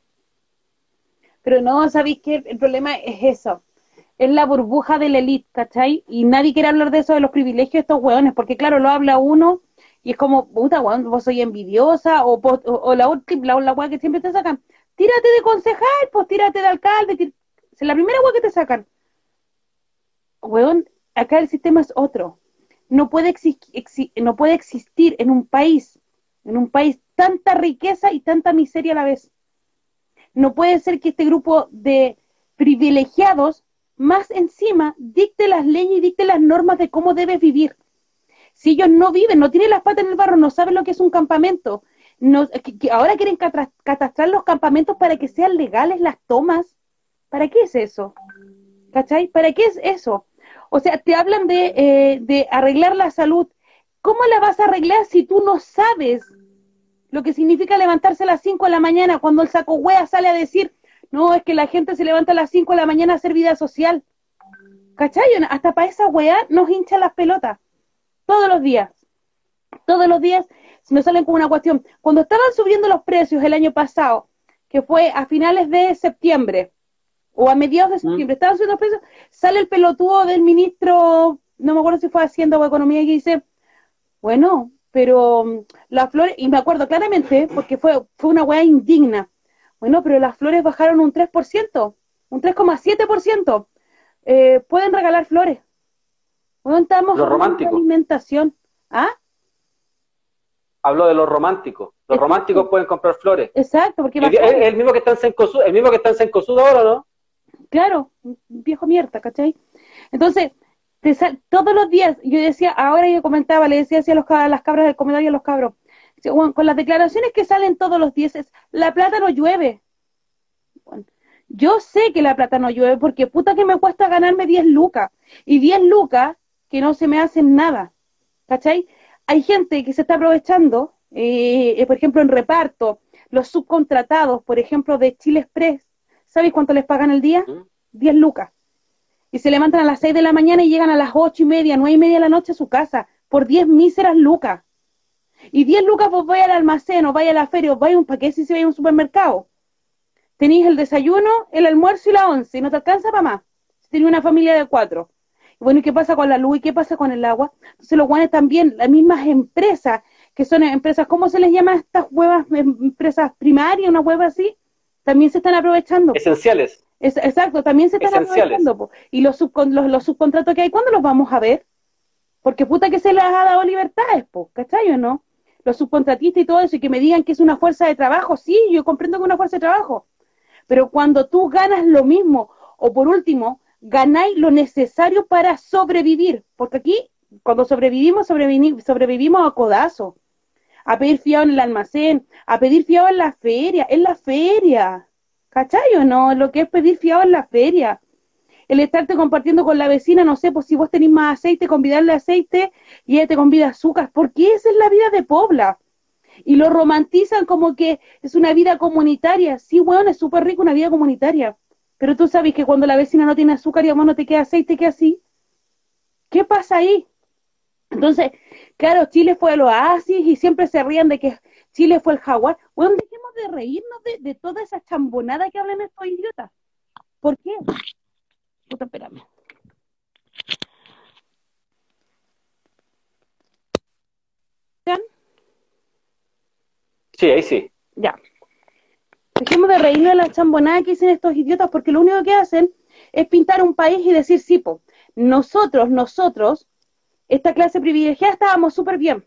Pero no, ¿sabéis qué? El problema es eso. Es la burbuja de la elite, ¿cachai? Y nadie quiere hablar de eso, de los privilegios de estos weones, porque claro, lo habla uno y es como, puta, weón, vos soy envidiosa, o, o, la última, la, la que siempre te sacan, tírate de concejal, pues tírate de alcalde, es la primera weá que te sacan. Weón, acá el sistema es otro. No puede, no puede existir en un país, en un país tanta riqueza y tanta miseria a la vez. No puede ser que este grupo de privilegiados más encima dicte las leyes y dicte las normas de cómo debes vivir. Si ellos no viven, no tienen las patas en el barro, no saben lo que es un campamento, no, ahora quieren catastrar los campamentos para que sean legales las tomas. ¿Para qué es eso? ¿Cachai? ¿Para qué es eso? O sea, te hablan de, eh, de arreglar la salud. ¿Cómo la vas a arreglar si tú no sabes lo que significa levantarse a las 5 de la mañana cuando el saco hueá sale a decir, no, es que la gente se levanta a las 5 de la mañana a hacer vida social. ¿Cachai? Hasta para esa weá nos hinchan las pelotas. Todos los días. Todos los días me salen con una cuestión. Cuando estaban subiendo los precios el año pasado, que fue a finales de septiembre, o a mediados de septiembre, estaban subiendo los precios, sale el pelotudo del ministro, no me acuerdo si fue Hacienda o Economía, y dice, bueno, pero mm, las flores, y me acuerdo claramente, porque fue, fue una weá indigna, bueno, pero las flores bajaron un 3%, un 3,7%, eh, pueden regalar flores. Bueno, estamos lo romántico. alimentación. ¿Ah? Hablo de los románticos. Los románticos pueden comprar flores. Exacto, porque el, el, mismo que está en Sencosud, el mismo que está en Sencosud ahora, ¿no? Claro, viejo mierda, ¿cachai? Entonces, todos los días, yo decía, ahora yo comentaba, le decía así a, los, las cabras del comedor y a los cabros, con las declaraciones que salen todos los días, es, la plata no llueve. yo sé que la plata no llueve porque puta que me cuesta ganarme 10 lucas. Y 10 lucas que no se me hacen nada. ¿Cachai? Hay gente que se está aprovechando, eh, eh, por ejemplo, en reparto, los subcontratados, por ejemplo, de Chile Express. ¿Sabéis cuánto les pagan el día? 10 lucas y se levantan a las 6 de la mañana y llegan a las ocho y media, nueve y media de la noche a su casa, por 10 míseras lucas. Y 10 lucas vos vais al almacén, o vais a la feria, o vais a un paquete si vais a un supermercado. Tenéis el desayuno, el almuerzo y la once, y no te alcanza para más. Si tenéis una familia de cuatro. Y bueno, ¿y qué pasa con la luz? ¿Y qué pasa con el agua? Entonces los guanes también, las mismas empresas, que son empresas, ¿cómo se les llama a estas huevas, empresas primarias, una hueva así? También se están aprovechando. Esenciales exacto, también se están aprovechando. Y los, los, subcontratos que hay, ¿cuándo los vamos a ver? Porque puta que se les ha dado libertades, po, ¿cachai o no? Los subcontratistas y todo eso, y que me digan que es una fuerza de trabajo, sí, yo comprendo que es una fuerza de trabajo. Pero cuando tú ganas lo mismo, o por último, ganáis lo necesario para sobrevivir, porque aquí, cuando sobrevivimos, sobrevivimos, sobrevivimos a codazo, a pedir fiado en el almacén, a pedir fiado en la feria, en la feria. ¿Cachai o no? Lo que es pedir fiado en la feria. El estarte compartiendo con la vecina, no sé, pues si vos tenés más aceite, convidarle aceite y ella te convida azúcar. Porque esa es la vida de Pobla. Y lo romantizan como que es una vida comunitaria. Sí, bueno, es súper rico una vida comunitaria. Pero tú sabes que cuando la vecina no tiene azúcar y a no te queda aceite, ¿qué así? ¿Qué pasa ahí? Entonces, claro, Chile fue el oasis y siempre se rían de que Chile fue el jaguar. Bueno, dejemos de reírnos de, toda esa chambonada que hablan estos idiotas. ¿Por qué? Puta, espérame. Sí, ahí sí. Ya. Dejemos de reírnos de la chambonada que dicen estos idiotas porque lo único que hacen es pintar un país y decir, sí, po, nosotros, nosotros, esta clase privilegiada estábamos súper bien,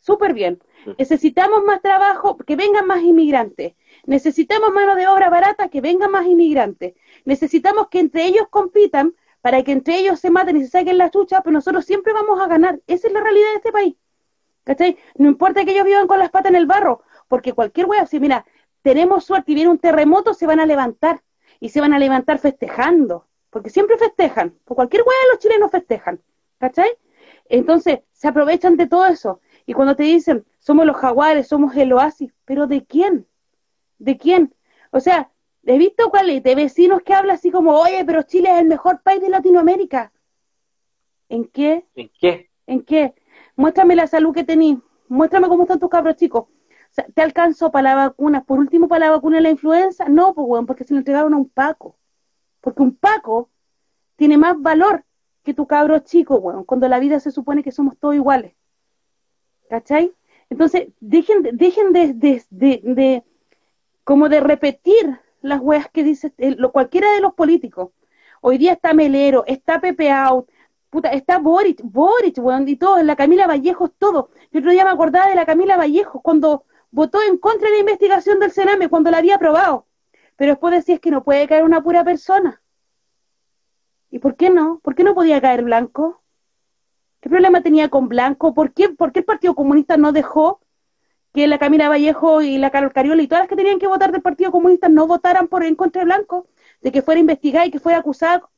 súper bien. Necesitamos más trabajo, que vengan más inmigrantes. Necesitamos mano de obra barata, que vengan más inmigrantes. Necesitamos que entre ellos compitan para que entre ellos se maten y se saquen la chucha, pero nosotros siempre vamos a ganar. Esa es la realidad de este país. ¿Cachai? No importa que ellos vivan con las patas en el barro, porque cualquier wea, si mira, tenemos suerte y viene un terremoto, se van a levantar. y se van a levantar festejando, porque siempre festejan, por cualquier hueá los chilenos festejan, ¿cachai? Entonces se aprovechan de todo eso. Y cuando te dicen, somos los jaguares, somos el oasis, pero ¿de quién? ¿De quién? O sea, he visto cuáles de vecinos que hablan así como, oye, pero Chile es el mejor país de Latinoamérica. ¿En qué? ¿En qué? ¿En qué? Muéstrame la salud que tenés, muéstrame cómo están tus cabros chicos. O sea, ¿Te alcanzó para la vacuna? Por último, para la vacuna de la influenza. No, pues, bueno, porque se lo entregaron a un Paco. Porque un Paco tiene más valor que tu cabro chico, bueno, cuando la vida se supone que somos todos iguales. ¿Cachai? Entonces, dejen, dejen de, de, de, como de repetir las weas que dice lo, cualquiera de los políticos. Hoy día está Melero, está Pepe Out, puta, está Boric, Boric, weón, y todo, la Camila Vallejos, todo. Yo otro día me acordaba de la Camila Vallejos cuando votó en contra de la investigación del Sename, cuando la había aprobado. Pero después decía que no puede caer una pura persona. ¿Y por qué no? ¿Por qué no podía caer Blanco? ¿Qué problema tenía con Blanco? ¿Por qué, por qué el Partido Comunista no dejó que la Camila Vallejo y la Carol Cariola y todas las que tenían que votar del Partido Comunista no votaran por en contra de Blanco? De que fuera investigada y que fuera acusada.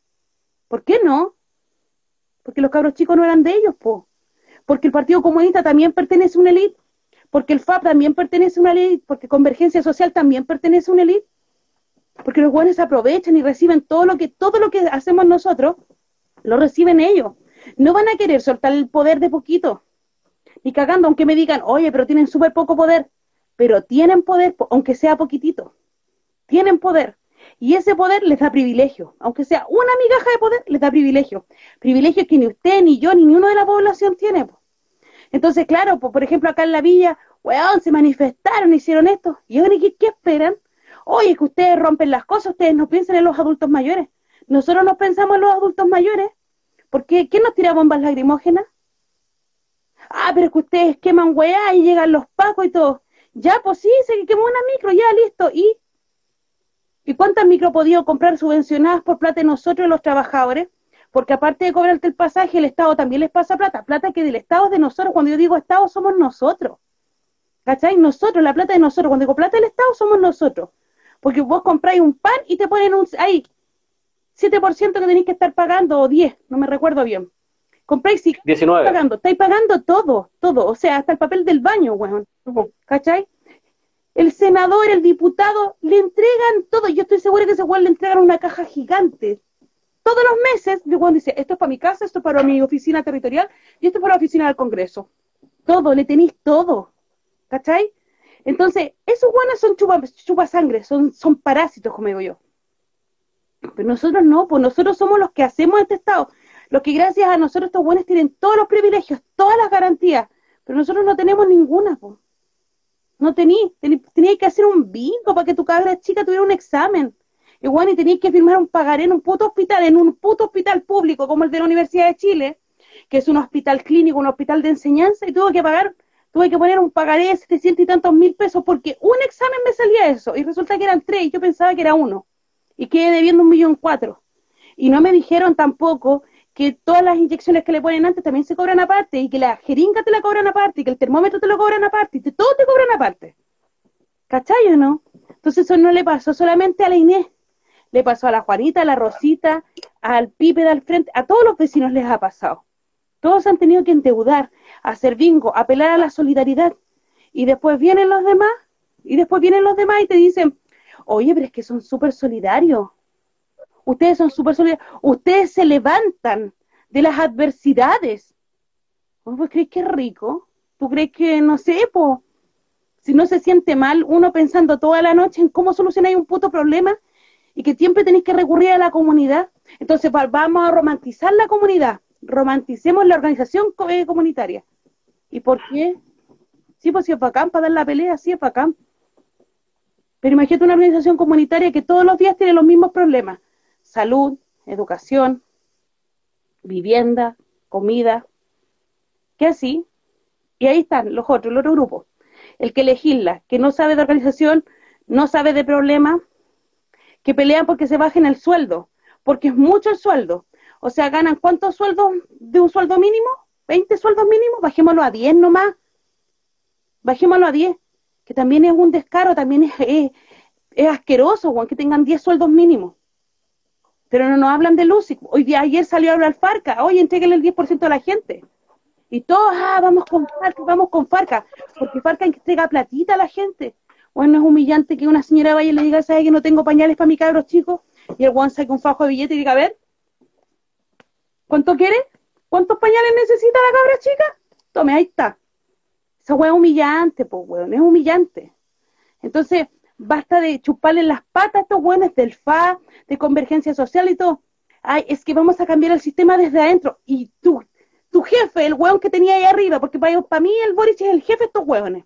¿Por qué no? Porque los cabros chicos no eran de ellos, po. Porque el Partido Comunista también pertenece a una élite. Porque el FAP también pertenece a una élite. Porque Convergencia Social también pertenece a una élite. Porque los buenos aprovechan y reciben todo lo que, todo lo que hacemos nosotros, lo reciben ellos no van a querer soltar el poder de poquito, ni cagando, aunque me digan, oye, pero tienen súper poco poder, pero tienen poder, aunque sea poquitito, tienen poder. Y ese poder les da privilegio, aunque sea una migaja de poder, les da privilegio. Privilegio que ni usted, ni yo, ni uno de la población tiene. Entonces, claro, por ejemplo, acá en la villa, weón, se manifestaron, hicieron esto. ¿Y ahora qué, qué esperan? Oye, que ustedes rompen las cosas, ustedes no piensan en los adultos mayores. Nosotros nos pensamos en los adultos mayores. ¿Por qué? ¿Quién nos tira bombas lacrimógenas? Ah, pero es que ustedes queman weá y llegan los pacos y todo. Ya, pues sí, se quemó una micro, ya, listo. ¿Y? ¿Y cuántas micro podido comprar subvencionadas por plata de nosotros, los trabajadores? Porque aparte de cobrarte el pasaje, el Estado también les pasa plata. Plata que del Estado es de nosotros. Cuando yo digo Estado, somos nosotros. ¿Cachai? Nosotros, la plata de nosotros. Cuando digo plata del Estado, somos nosotros. Porque vos compráis un pan y te ponen un... Ahí, 7% que tenéis que estar pagando, o 10, no me recuerdo bien. Compráis y 19. pagando, estáis pagando todo, todo, o sea, hasta el papel del baño, weón. ¿Cachai? El senador, el diputado, le entregan todo. Yo estoy segura que ese weón le entregan una caja gigante. Todos los meses, el weón dice, esto es para mi casa, esto es para mi oficina territorial, y esto es para la oficina del Congreso. Todo, le tenéis todo. ¿Cachai? Entonces, esos weones son chupasangre, son, son parásitos, como digo yo. Pero nosotros no, pues nosotros somos los que hacemos este Estado. Los que gracias a nosotros estos buenos tienen todos los privilegios, todas las garantías, pero nosotros no tenemos ninguna, pues. No tení, tení, que hacer un bingo para que tu cabra chica tuviera un examen. Y bueno, y tenías que firmar un pagaré en un puto hospital, en un puto hospital público como el de la Universidad de Chile, que es un hospital clínico, un hospital de enseñanza, y tuve que pagar, tuve que poner un pagaré de 700 y tantos mil pesos porque un examen me salía eso, y resulta que eran tres, y yo pensaba que era uno y quedé debiendo un millón cuatro. Y no me dijeron tampoco que todas las inyecciones que le ponen antes también se cobran aparte y que la jeringa te la cobran aparte y que el termómetro te lo cobran aparte y que todo te cobran aparte. ¿Cachai o no? Entonces eso no le pasó solamente a la Inés, le pasó a la Juanita, a la Rosita, al Pipe al frente, a todos los vecinos les ha pasado. Todos han tenido que endeudar, hacer bingo, apelar a la solidaridad. Y después vienen los demás, y después vienen los demás y te dicen, Oye, pero es que son súper solidarios. Ustedes son súper solidarios. Ustedes se levantan de las adversidades. ¿Vos crees que es rico? ¿Tú crees que, no sé, po, si no se siente mal uno pensando toda la noche en cómo solucionar un puto problema y que siempre tenéis que recurrir a la comunidad? Entonces vamos a romantizar la comunidad. Romanticemos la organización eh, comunitaria. ¿Y por qué? Sí, pues si es bacán para dar la pelea, sí es bacán. Pero imagínate una organización comunitaria que todos los días tiene los mismos problemas. Salud, educación, vivienda, comida. ¿Qué así? Y ahí están los otros, los otros grupos. El que legisla, que no sabe de organización, no sabe de problemas, que pelean porque se bajen el sueldo, porque es mucho el sueldo. O sea, ganan cuántos sueldos de un sueldo mínimo? ¿20 sueldos mínimos? Bajémoslo a 10 nomás. Bajémoslo a 10 que también es un descaro, también es, es asqueroso, weón, que tengan 10 sueldos mínimos. Pero no nos hablan de luz. Hoy día, ayer salió a hablar Farca, hoy entreguen el 10% a la gente. Y todos, ah, vamos con Farca, vamos con Farca, porque Farca entrega platita a la gente. Bueno, es humillante que una señora vaya y le diga, ¿sabes que no tengo pañales para mi cabros chicos? Y el guan saque un fajo de billete y diga, a ver, ¿cuánto quiere? ¿Cuántos pañales necesita la cabra chica? Tome, ahí está. Esa weá es humillante, pues weón, es humillante. Entonces, basta de chuparle las patas a estos weones del FA, de convergencia social y todo. Ay, es que vamos a cambiar el sistema desde adentro. Y tú, tu jefe, el weón que tenía ahí arriba, porque para, para mí el Boris es el jefe de estos weones,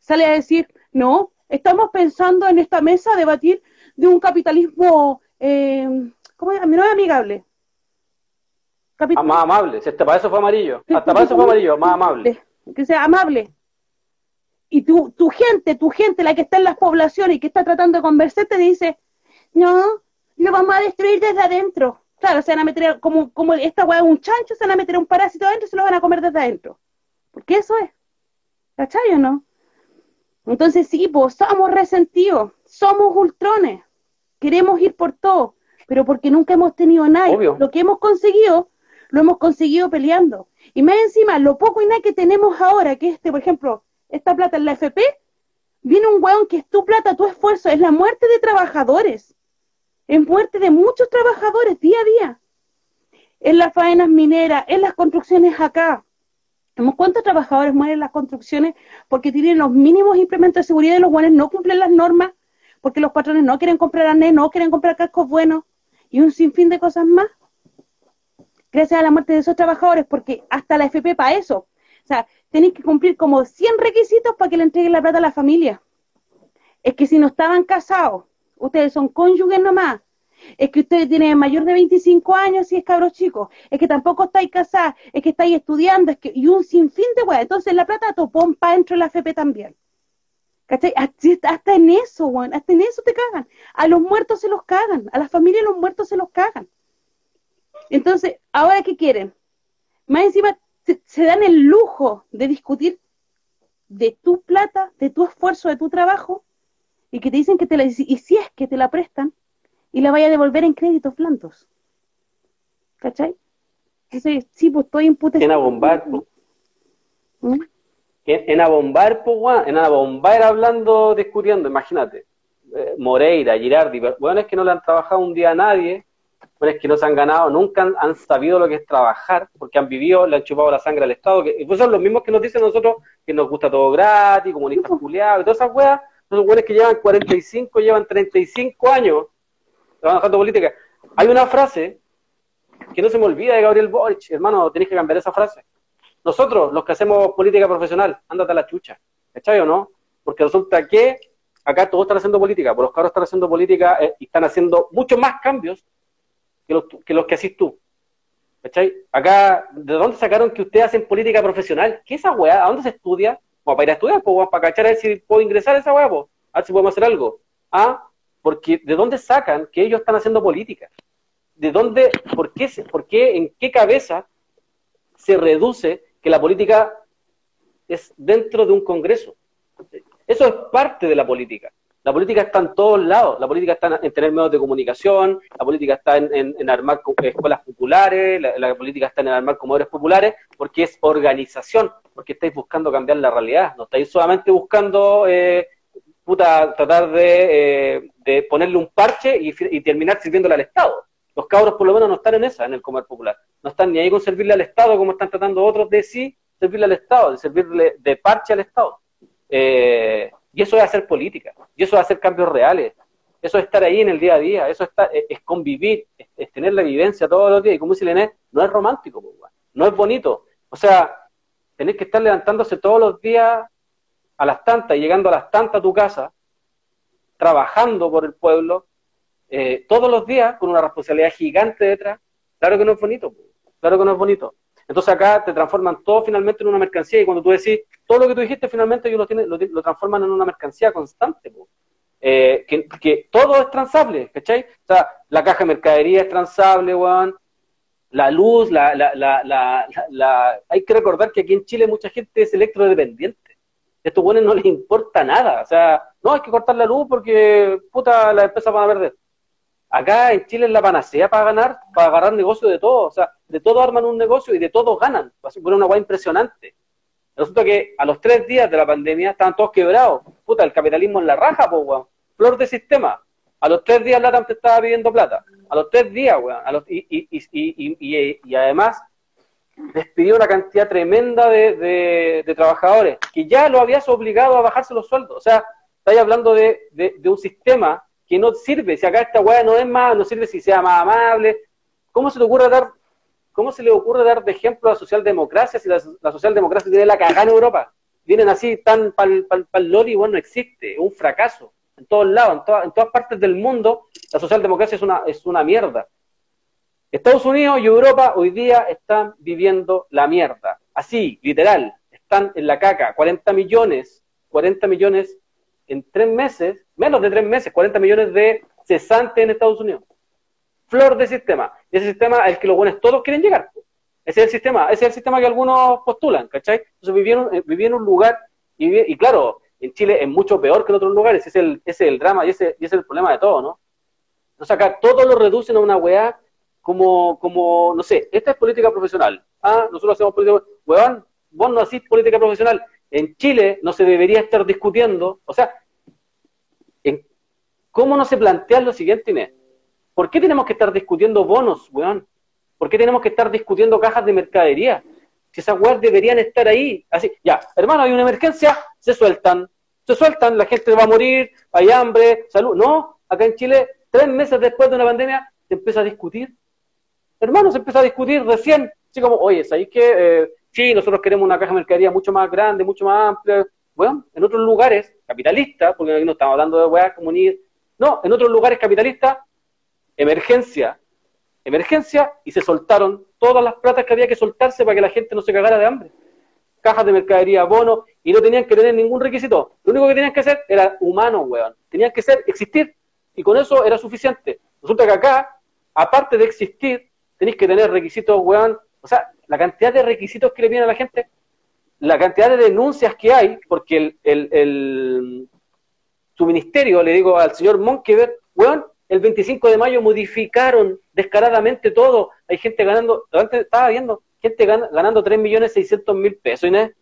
sale a decir, no, estamos pensando en esta mesa debatir de un capitalismo, eh, ¿cómo es? No es amigable. Ah, más amable, si hasta para eso fue amarillo, hasta para eso fue amarillo, más amable. Que sea amable. Y tu, tu gente, tu gente, la que está en las poblaciones y que está tratando de conversar, te dice, no, lo vamos a destruir desde adentro. Claro, se van a meter, como, como esta weá es un chancho, se van a meter un parásito adentro y se lo van a comer desde adentro. Porque eso es. ¿Cachai o no? Entonces sí, pues somos resentidos, somos ultrones, queremos ir por todo, pero porque nunca hemos tenido nada. Lo que hemos conseguido, lo hemos conseguido peleando. Y más encima, lo poco y nada que tenemos ahora, que este, por ejemplo, esta plata en la FP, viene un weón que es tu plata, tu esfuerzo, es la muerte de trabajadores, es muerte de muchos trabajadores día a día, en las faenas mineras, en las construcciones acá, ¿Cuántos trabajadores mueren en las construcciones porque tienen los mínimos implementos de seguridad y los buenos no cumplen las normas? Porque los patrones no quieren comprar arnés, no quieren comprar cascos buenos y un sinfín de cosas más. Gracias a la muerte de esos trabajadores, porque hasta la FP para eso. O sea, tenéis que cumplir como 100 requisitos para que le entreguen la plata a la familia. Es que si no estaban casados, ustedes son cónyuges nomás, es que usted tiene mayor de 25 años y es cabros chico, es que tampoco estáis casados, es que estáis estudiando, es que, y un sinfín de weas. Entonces la plata topón para dentro de la FP también. ¿Cachai? Hasta en eso, weón, hasta en eso te cagan. A los muertos se los cagan, a las familias de los muertos se los cagan. Entonces, ¿ahora qué quieren? Más encima se dan el lujo de discutir de tu plata, de tu esfuerzo, de tu trabajo, y que te dicen que te la, y si es que te la prestan, y la vaya a devolver en créditos blandos. ¿Cachai? Entonces, sí, pues estoy imputado. En abombar, pues. ¿Mm? En, abombar, pues, en abombar hablando, discutiendo, imagínate. Eh, Moreira, Girardi, bueno, es que no le han trabajado un día a nadie, que no se han ganado, nunca han, sabido lo que es trabajar, porque han vivido, le han chupado la sangre al Estado, que pues son los mismos que nos dicen nosotros que nos gusta todo gratis, comunistas culiados, y todas esas weas, esos weones que llevan 45, llevan 35 años trabajando política. Hay una frase que no se me olvida de Gabriel Boric, hermano, tenés que cambiar esa frase. Nosotros, los que hacemos política profesional, ándate a la chucha, ¿cachai o no? Porque resulta que acá todos están haciendo política, por los caros están haciendo política eh, y están haciendo muchos más cambios que los que, los que hacís tú. ¿Cachai? Acá, ¿de dónde sacaron que ustedes hacen política profesional? ¿Qué es esa weá? ¿A dónde se estudia? Para ir a estudiar, pues, para cachar a ver si puedo ingresar a esa weá, pues, a ver si podemos hacer algo. ¿Ah? porque ¿de dónde sacan que ellos están haciendo política? ¿De dónde, por qué, por qué, en qué cabeza se reduce que la política es dentro de un Congreso? Eso es parte de la política. La política está en todos lados. La política está en tener medios de comunicación, la política está en, armar escuelas populares, la, política está en armar comedores populares, porque es organización, porque estáis buscando cambiar la realidad. No estáis solamente buscando eh, puta, tratar de, eh, ponerle un parche y, terminar sirviéndole al Estado. Los cabros por lo menos no están en esa, en el comer popular. No están ni ahí con servirle al Estado como están tratando otros de sí servirle al Estado, de servirle de parche al Estado. Eh, y eso es hacer política, y eso es hacer cambios reales, eso es estar ahí en el día a día, eso es, convivir, es, tener la vivencia todos los días. Y como dice no es romántico, no es bonito. O sea, tenés que estar levantándose todos los días a las tantas, llegando a las tantas a tu casa, trabajando por el pueblo, eh, todos los días con una responsabilidad gigante detrás, claro que no es bonito, claro que no es bonito. Entonces acá te transforman todo finalmente en una mercancía y cuando tú decís, todo lo que tú dijiste finalmente ellos lo, lo, transforman en una mercancía constante. Eh, que, todo es transable, ¿cachai? O sea, la caja de mercadería es transable, weón. La luz, la, la, la, la, Hay que recordar que aquí en Chile mucha gente es electrodependiente estos buenos no les importa nada. O sea, no, hay que cortar la luz porque, puta, las empresas van a perder. Acá en Chile es la panacea para ganar, para agarrar negocio de todo. O sea, de todo arman un negocio y de todo ganan. Va a ser una guay impresionante. Resulta que a los tres días de la pandemia estaban todos quebrados. Puta, el capitalismo en la raja, pues, weón. Flor de sistema. A los tres días Latam te estaba pidiendo plata. A los tres días, weón. y, y, y, además despidió una cantidad tremenda de, trabajadores que ya lo habías obligado a bajarse los sueldos. O sea, estáis hablando de, de un sistema que no sirve. Si acá esta weá no es más, no sirve si sea más amable. ¿Cómo se le ocurre dar, cómo se le ocurre dar de ejemplo a la socialdemocracia si la, socialdemocracia tiene la cagada en Europa? Vienen así tan pal, pal, pal lori, bueno, no existe, un fracaso. En todos lados, en, en todas partes del mundo, la socialdemocracia es una, es una mierda. Estados Unidos y Europa hoy día están viviendo la mierda. Así, literal, están en la caca. 40 millones, 40 millones en tres meses, menos de tres meses, 40 millones de cesantes en Estados Unidos. Flor de sistema. Y ese sistema al que los buenos todos quieren llegar. Ese es el sistema, ese es el sistema que algunos postulan, ¿cachai? Entonces vivieron, eh, en un lugar, y, claro, en Chile es mucho peor que en otros lugares, ese es el, ese es el drama y ese, y ese es el problema de todo, ¿no? Entonces acá todo lo reducen a una weá como, como, no sé, esta es política profesional. Ah, nosotros hacemos política, weón, vos no hacís política profesional. En Chile no se debería estar discutiendo, o sea, ¿Cómo no se plantea lo siguiente, Inés? ¿Por qué tenemos que estar discutiendo bonos, weón? ¿Por qué tenemos que estar discutiendo cajas de mercadería? Si esas weas deberían estar ahí. Así, ya, hermano, hay una emergencia, se sueltan. Se sueltan, la gente va a morir, hay hambre, salud. No, acá en Chile, tres meses después de una pandemia, se empieza a discutir. Hermano, se empieza a discutir recién. Así como, oye, ¿sabéis que eh, sí, nosotros queremos una caja de mercadería mucho más grande, mucho más amplia? Bueno, en otros lugares capitalistas, porque aquí no estamos hablando de weas comunistas, no, en otros lugares capitalistas, emergencia, emergencia, y se soltaron todas las platas que había que soltarse para que la gente no se cagara de hambre. Cajas de mercadería, bonos, y no tenían que tener ningún requisito. Lo único que tenían que hacer era humano, weón. Tenían que ser, existir, y con eso era suficiente. Resulta que acá, aparte de existir, tenéis que tener requisitos, weón. O sea, la cantidad de requisitos que le vienen a la gente, la cantidad de denuncias que hay, porque el, su ministerio, le digo al señor Monkever, weón, el 25 de mayo modificaron descaradamente todo. Hay gente ganando, antes estaba viendo, gente ganando 3 millones 600 mil pesos, Inés.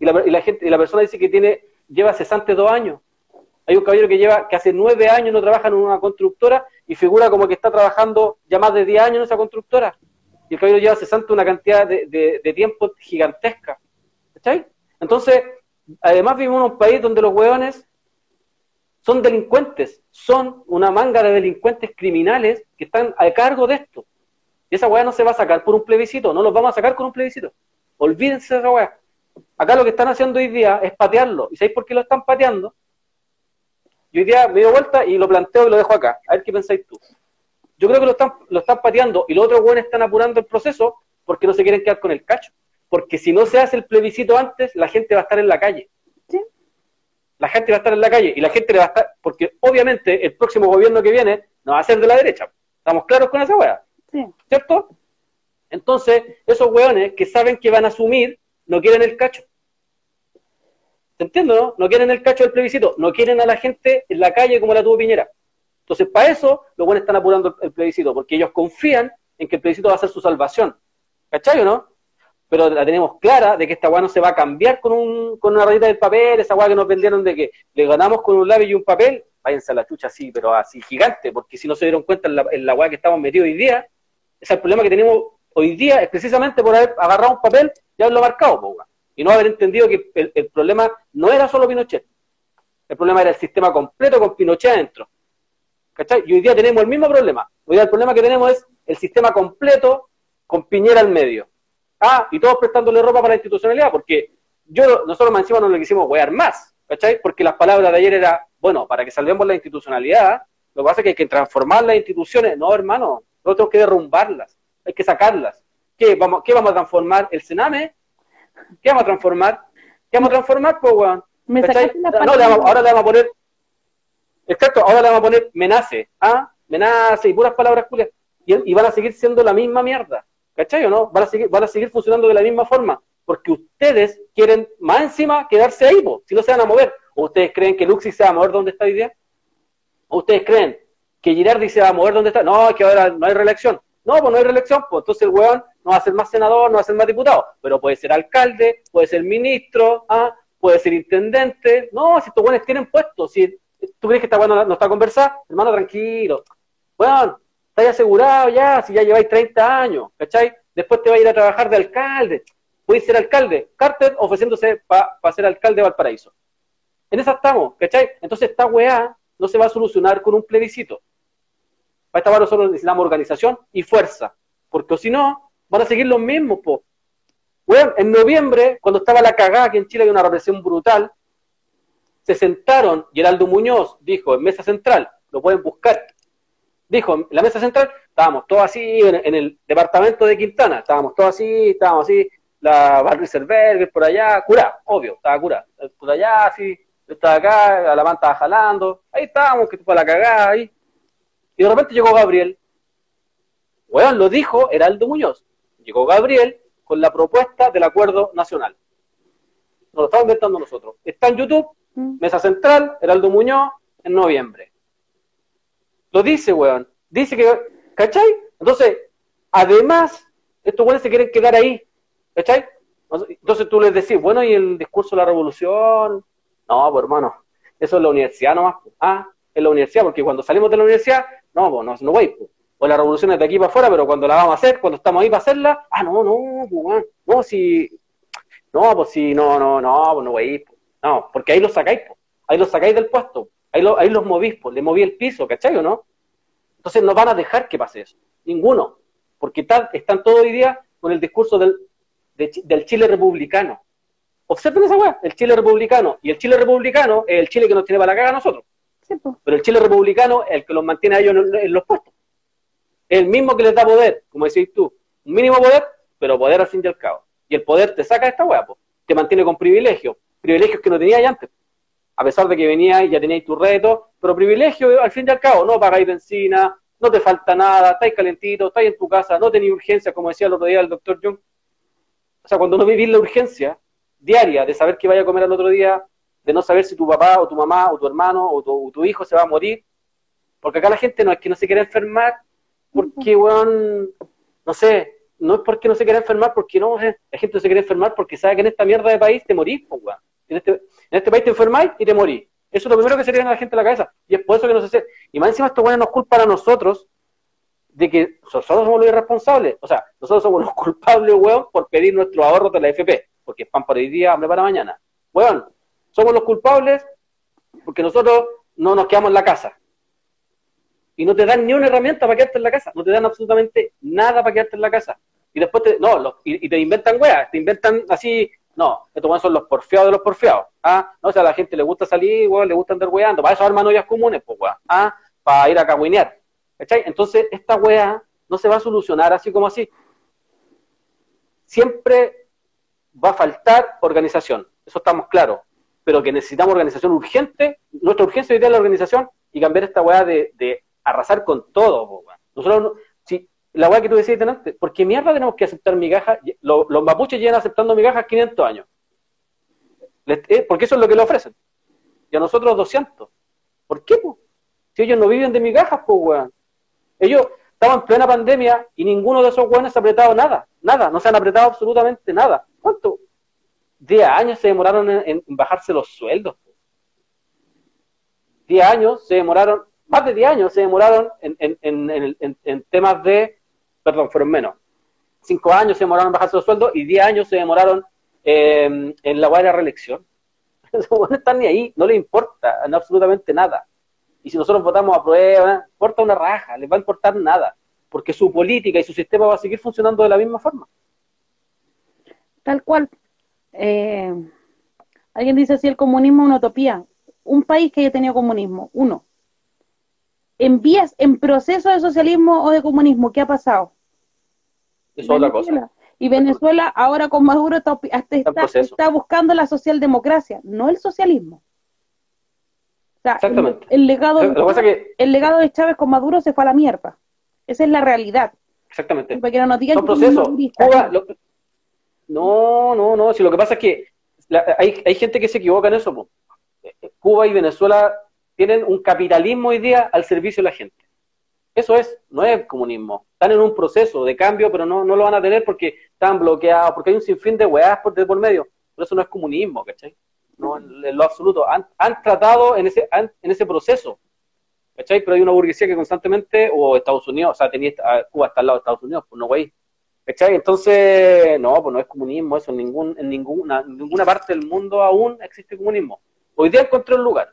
Y la, gente, y la persona dice que tiene, lleva cesante dos años. Hay un caballero que lleva, que hace nueve años no trabaja en una constructora y figura como que está trabajando ya más de 10 años en esa constructora. Y el caballero lleva cesante una cantidad de, de, tiempo gigantesca. ¿Cachai? Entonces, además vivimos en un país donde los hueones son delincuentes, son una manga de delincuentes criminales que están a cargo de esto. Y esa weá no se va a sacar por un plebiscito, no los vamos a sacar con un plebiscito. Olvídense de esa weá. Acá lo que están haciendo hoy día es patearlo. ¿Y sabéis por qué lo están pateando? Yo hoy día me doy vuelta y lo planteo y lo dejo acá. A ver qué pensáis tú. Yo creo que lo están, lo están pateando y los otros weones están apurando el proceso porque no se quieren quedar con el cacho. Porque si no se hace el plebiscito antes, la gente va a estar en la calle la gente va a estar en la calle y la gente le va a estar, porque obviamente el próximo gobierno que viene no va a ser de la derecha. ¿Estamos claros con esa? Sí. ¿Cierto? Entonces, esos hueones que saben que van a asumir, no quieren el cacho. ¿Se entiende, no? No quieren el cacho del plebiscito, no quieren a la gente en la calle como la tuvo Piñera. Entonces, para eso, los buenos están apurando el plebiscito, porque ellos confían en que el plebiscito va a ser su salvación. ¿Cachai o no? Pero la tenemos clara de que esta weá no se va a cambiar con, un, con una rayita del papel, esa weá que nos vendieron de que le ganamos con un lápiz y un papel, váyanse a la chucha así, pero así gigante, porque si no se dieron cuenta en la, en que estamos metidos hoy día, ese es el problema que tenemos hoy día, es precisamente por haber agarrado un papel y haberlo marcado, y no haber entendido que el, problema no era solo Pinochet, el problema era el sistema completo con Pinochet adentro. ¿Cachai? Y hoy día tenemos el mismo problema. Hoy día el problema que tenemos es el sistema completo con Piñera al medio. Ah, y todos prestándole ropa para la institucionalidad, porque yo, nosotros más encima no lo quisimos wear más, ¿cachai? Porque las palabras de ayer era, bueno, para que salvemos la institucionalidad, lo que pasa es que hay que transformar las instituciones. No, hermano, nosotros tenemos que derrumbarlas, hay que sacarlas. ¿Qué vamos, ¿Qué vamos a transformar? ¿El Sename? ¿Qué vamos a transformar? ¿Qué vamos a transformar, pues, weón? no, ahora le vamos a poner, exacto, ahora le vamos a poner menace, ¿ah? Menace y puras palabras culias. y van a seguir siendo la misma mierda. ¿Cachai o no? Van a, seguir, van a seguir funcionando de la misma forma, porque ustedes quieren más encima quedarse ahí, si no se van a mover. ¿O ustedes creen que Luxi se va a mover donde está hoy día? ¿O ustedes creen que Girardi se va a mover donde está? No, que ahora no hay reelección. No, pues no hay reelección, pues entonces el weón no va a ser más senador, no va a ser más diputado, pero puede ser alcalde, puede ser ministro, ¿ah? puede ser intendente. No, si estos weones tienen puestos, si tú crees que esta weón no, está a conversar, hermano, tranquilo. Weón, estáis asegurado ya, si ya lleváis 30 años, ¿cachai? Después te va a ir a trabajar de alcalde. Puedes ser alcalde. Carter ofreciéndose para ser alcalde de Valparaíso. En esa estamos, ¿cachai? Entonces esta weá no se va a solucionar con un plebiscito. Para esta weá nosotros necesitamos organización y fuerza. Porque si no, van a seguir los mismos, po. Weón, en noviembre, cuando estaba la cagada que en Chile había una represión brutal, se sentaron, Geraldo Muñoz dijo en mesa central, lo pueden buscar, dijo en la mesa central, estábamos todos así en, el departamento de Quintana, estábamos todos así, estábamos así, la Bar por allá, cura, obvio, estaba cura, por allá así, yo estaba acá, la manta estaba jalando, ahí estábamos, que fue la cagada ahí, y de repente llegó Gabriel, weón, lo dijo Heraldo Muñoz, llegó Gabriel con la propuesta del acuerdo nacional. Nos lo estamos inventando nosotros. Está en YouTube, mm. Mesa Central, Heraldo Muñoz, en noviembre. Lo dice, weón. Dice que, ¿cachai? Entonces, además, estos weones se quieren quedar ahí, ¿cachai? Entonces tú les decís, bueno, ¿y el discurso de la revolución? No, pues hermano, eso es la universidad nomás. Ah, es la universidad, porque cuando salimos de la universidad, no, pues no, no voy, pues o la revolución es de aquí para afuera, pero cuando la vamos a hacer, cuando estamos ahí para hacerla, ah, no, no, pues, no, si, no, pues si, no, no, no, pues no voy no, porque ahí los sacáis, ahí los sacáis del puesto, ahí, ahí los movís, pues, le moví el piso, ¿cachai o no? Entonces no van a dejar que pase eso, ninguno, porque están, están todo hoy día con el discurso del, del Chile republicano. Observen esa weá, el Chile republicano, y el Chile republicano es el Chile que nos tiene para la caga a nosotros. Pero el Chile republicano es el que los mantiene a ellos en los puestos el mismo que les da poder, como decís tú, un mínimo poder, pero poder al fin y al cabo. Y el poder te saca de esta hueá, te mantiene con privilegios, privilegios que no tenías antes. A pesar de que venías y ya tenías tu reto, pero privilegios al fin y al cabo, no pagáis benzina, no te falta nada, estáis calentito, estáis en tu casa, no tenéis urgencia, como decía el otro día el doctor Jung. O sea, cuando no vivís la urgencia diaria de saber qué vaya a comer al otro día, de no saber si tu papá o tu mamá o tu hermano o tu, o tu hijo se va a morir, porque acá la gente no es que no se quiere enfermar, porque, weón, no sé, no es porque no se quiera enfermar, porque no, la gente no se quiere enfermar porque sabe que en esta mierda de país te morís, pues, weón. En este, en este país te enfermáis y te morís. Eso es lo primero que se le a la gente a la cabeza. Y es por eso que no se hace. Y más encima estos weones nos culpan a nosotros de que nosotros somos los irresponsables. O sea, nosotros somos los [LAUGHS] culpables, weón, por pedir nuestros ahorros de la FP. Porque es pan para hoy día, hambre para mañana. Weón, somos los culpables porque nosotros no nos quedamos en la casa y no te dan ni una herramienta para quedarte en la casa, no te dan absolutamente nada para quedarte en la casa. Y después te, no, y, te inventan weas, te inventan así, no, estos son los porfiados de los porfiados, ah, no, o sea, a la gente le gusta salir, weón, le gusta andar weando, para eso arman ollas comunes, pues weón, ah, para ir a cagüinear, ¿cachai? Entonces, esta wea no se va a solucionar así como así. Siempre va a faltar organización, eso estamos claros, pero que necesitamos organización urgente, nuestra urgencia hoy día es la organización y cambiar esta weá de arrasar con todo. Nosotros, la weá que tú decías antes, ¿por qué mierda tenemos que aceptar migajas? Los, los mapuches llegan aceptando migajas 500 años. Eh, porque eso es lo que le ofrecen. Y a nosotros 200. ¿Por qué, Si ellos no viven de migajas, pues, weón. Ellos estaban en plena pandemia y ninguno de esos weones ha apretado nada. Nada. No se han apretado absolutamente nada. ¿Cuánto? 10 años se demoraron en, en bajarse los sueldos. 10 años se demoraron más de 10 años se demoraron en, temas de, perdón, fueron menos. 5 años se demoraron en bajarse los sueldos y 10 años se demoraron en la buena reelección. [LAUGHS] no están ni ahí, no les importa absolutamente nada. Y si nosotros votamos a prueba, importa una raja, les va a importar nada, porque su política y su sistema va a seguir funcionando de la misma forma. Tal cual. Eh, alguien dice si el comunismo es una utopía. Un país que haya tenido comunismo, uno en vías, en proceso de socialismo o de comunismo, ¿qué ha pasado? Es otra cosa. Y Venezuela ahora con Maduro está, está, buscando la socialdemocracia, no el socialismo. Exactamente. El, legado, el legado de Chávez con Maduro se fue a la mierda. Esa es la realidad. Exactamente. Para que no nos digan Son procesos. no, no, no. Si lo que pasa es que hay, hay gente que se equivoca en eso. Cuba y Venezuela tienen un capitalismo hoy día al servicio de la gente. Eso es, no es comunismo. Están en un proceso de cambio, pero no, no lo van a tener porque están bloqueados, porque hay un sinfín de weás por, por medio. Pero eso no es comunismo, ¿cachai? No, en, lo absoluto. Han, han tratado en ese, en ese proceso, ¿cachai? Pero hay una burguesía que constantemente, o Estados Unidos, o sea, tenía, Cuba está al lado de Estados Unidos, pues no, güey. ¿Cachai? Entonces, no, pues no es comunismo eso, en, ningún, en, ninguna, en ninguna parte del mundo aún existe comunismo. Hoy día encontré un lugar.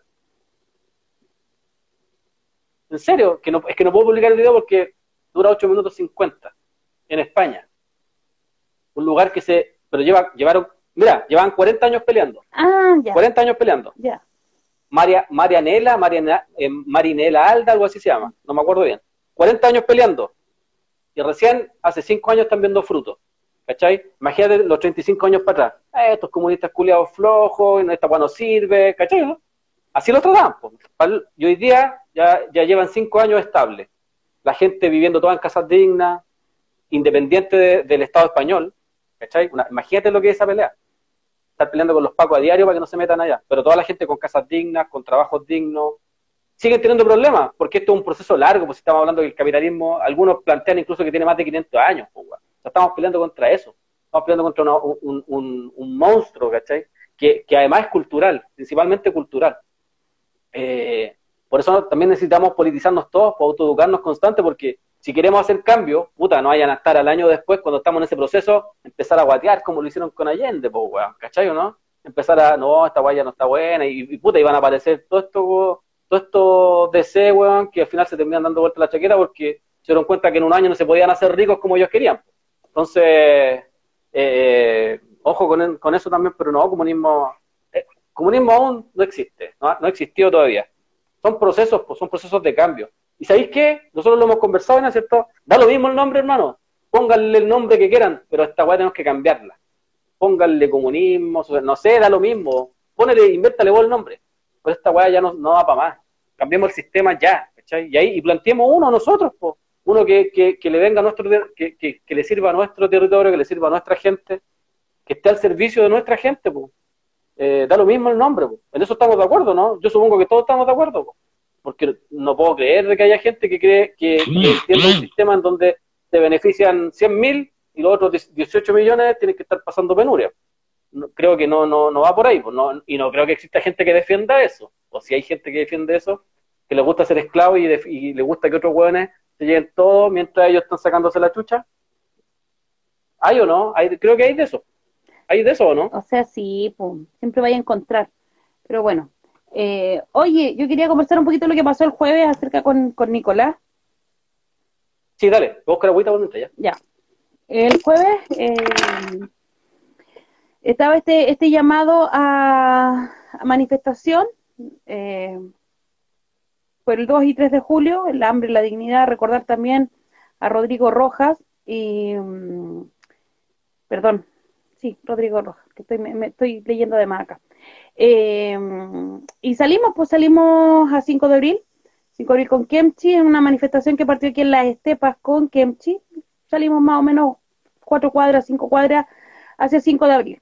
En serio, que no, es que no puedo publicar el video porque dura 8 minutos 50 en España. Un lugar que se, pero lleva, llevaron, mira, llevan 40 años peleando. Ah, ya. 40 años peleando. Ya. María, Marianela, Mariana, eh, Marinela Alda, algo así se llama, no me acuerdo bien. 40 años peleando. Y recién hace 5 años están viendo frutos. ¿Cachai? Imagínate los 35 años para atrás. Eh, estos comunistas culiados flojos, esta no sirve, ¿cachai? Así lo trataban. Y hoy día ya, ya llevan 5 años estables. La gente viviendo toda en casas dignas, independiente del Estado español. ¿Cachai? imagínate lo que es esa pelea. Estar peleando con los pacos a diario para que no se metan allá. Pero toda la gente con casas dignas, con trabajos dignos, siguen teniendo problemas, porque esto es un proceso largo, pues estamos hablando del capitalismo, algunos plantean incluso que tiene más de 500 años, pues, estamos peleando contra eso, estamos peleando contra un, monstruo, ¿cachai? Que, además es cultural, principalmente cultural. Eh, por eso también necesitamos politizarnos todos, para autoeducarnos constante, porque si queremos hacer cambio, puta, no vayan a estar al año después, cuando estamos en ese proceso, empezar a guatear como lo hicieron con Allende, pues, weón, ¿cachai o no? Empezar a, no, esta guaya no está buena, y, puta, iban a aparecer todo esto, todos estos DC, weón, que al final se terminan dando vuelta la chaqueta porque se dieron cuenta que en un año no se podían hacer ricos como ellos querían. Entonces, eh, ojo con, eso también, pero no, comunismo, eh, comunismo aún no existe, no, no existido todavía. Son procesos, pues son procesos de cambio. ¿Y sabéis qué? Nosotros lo hemos conversado, ¿no es cierto? Da lo mismo el nombre, hermano. Pónganle el nombre que quieran, pero esta weá tenemos que cambiarla. Pónganle comunismo, no sé, da lo mismo. Pónele, invéntale vos el nombre pues esta weá ya no, no va para más. Cambiemos el sistema ya, ¿cachai? Y ahí y planteemos uno nosotros, po. uno que, que, le venga a nuestro, que, que, le sirva a nuestro territorio, que le sirva a nuestra gente, que esté al servicio de nuestra gente, pues. da lo mismo el nombre, po. en eso estamos de acuerdo, ¿no? Yo supongo que todos estamos de acuerdo, po. porque no puedo creer que haya gente que cree que, que un sistema en donde se benefician 100.000 y los otros 18 millones tienen que estar pasando penuria creo que no, no, no va por ahí, no, y no creo que exista gente que defienda eso. O si hay gente que defiende eso, que le gusta ser esclavo y, y le gusta que otros hueones se lleguen todo mientras ellos están sacándose la chucha. ¿Hay o no? ¿Hay, creo que hay de eso. ¿Hay de eso o no? O sea, sí, pues, siempre vaya a encontrar. Pero bueno. Eh, oye, yo quería conversar un poquito de lo que pasó el jueves acerca con, con Nicolás. Sí, dale, busca la agüita por ya. Ya. El jueves eh, estaba este, este llamado a, manifestación eh, por el 2 y 3 de julio, el hambre y la dignidad, recordar también a Rodrigo Rojas y, mm, perdón, sí, Rodrigo Rojas, que estoy, me, estoy leyendo de acá. Eh, y salimos, pues salimos a 5 de abril, 5 de abril con Kemchi, en una manifestación que partió aquí en las estepas con Kemchi, salimos más o menos cuatro cuadras, cinco cuadras hacia 5 de abril.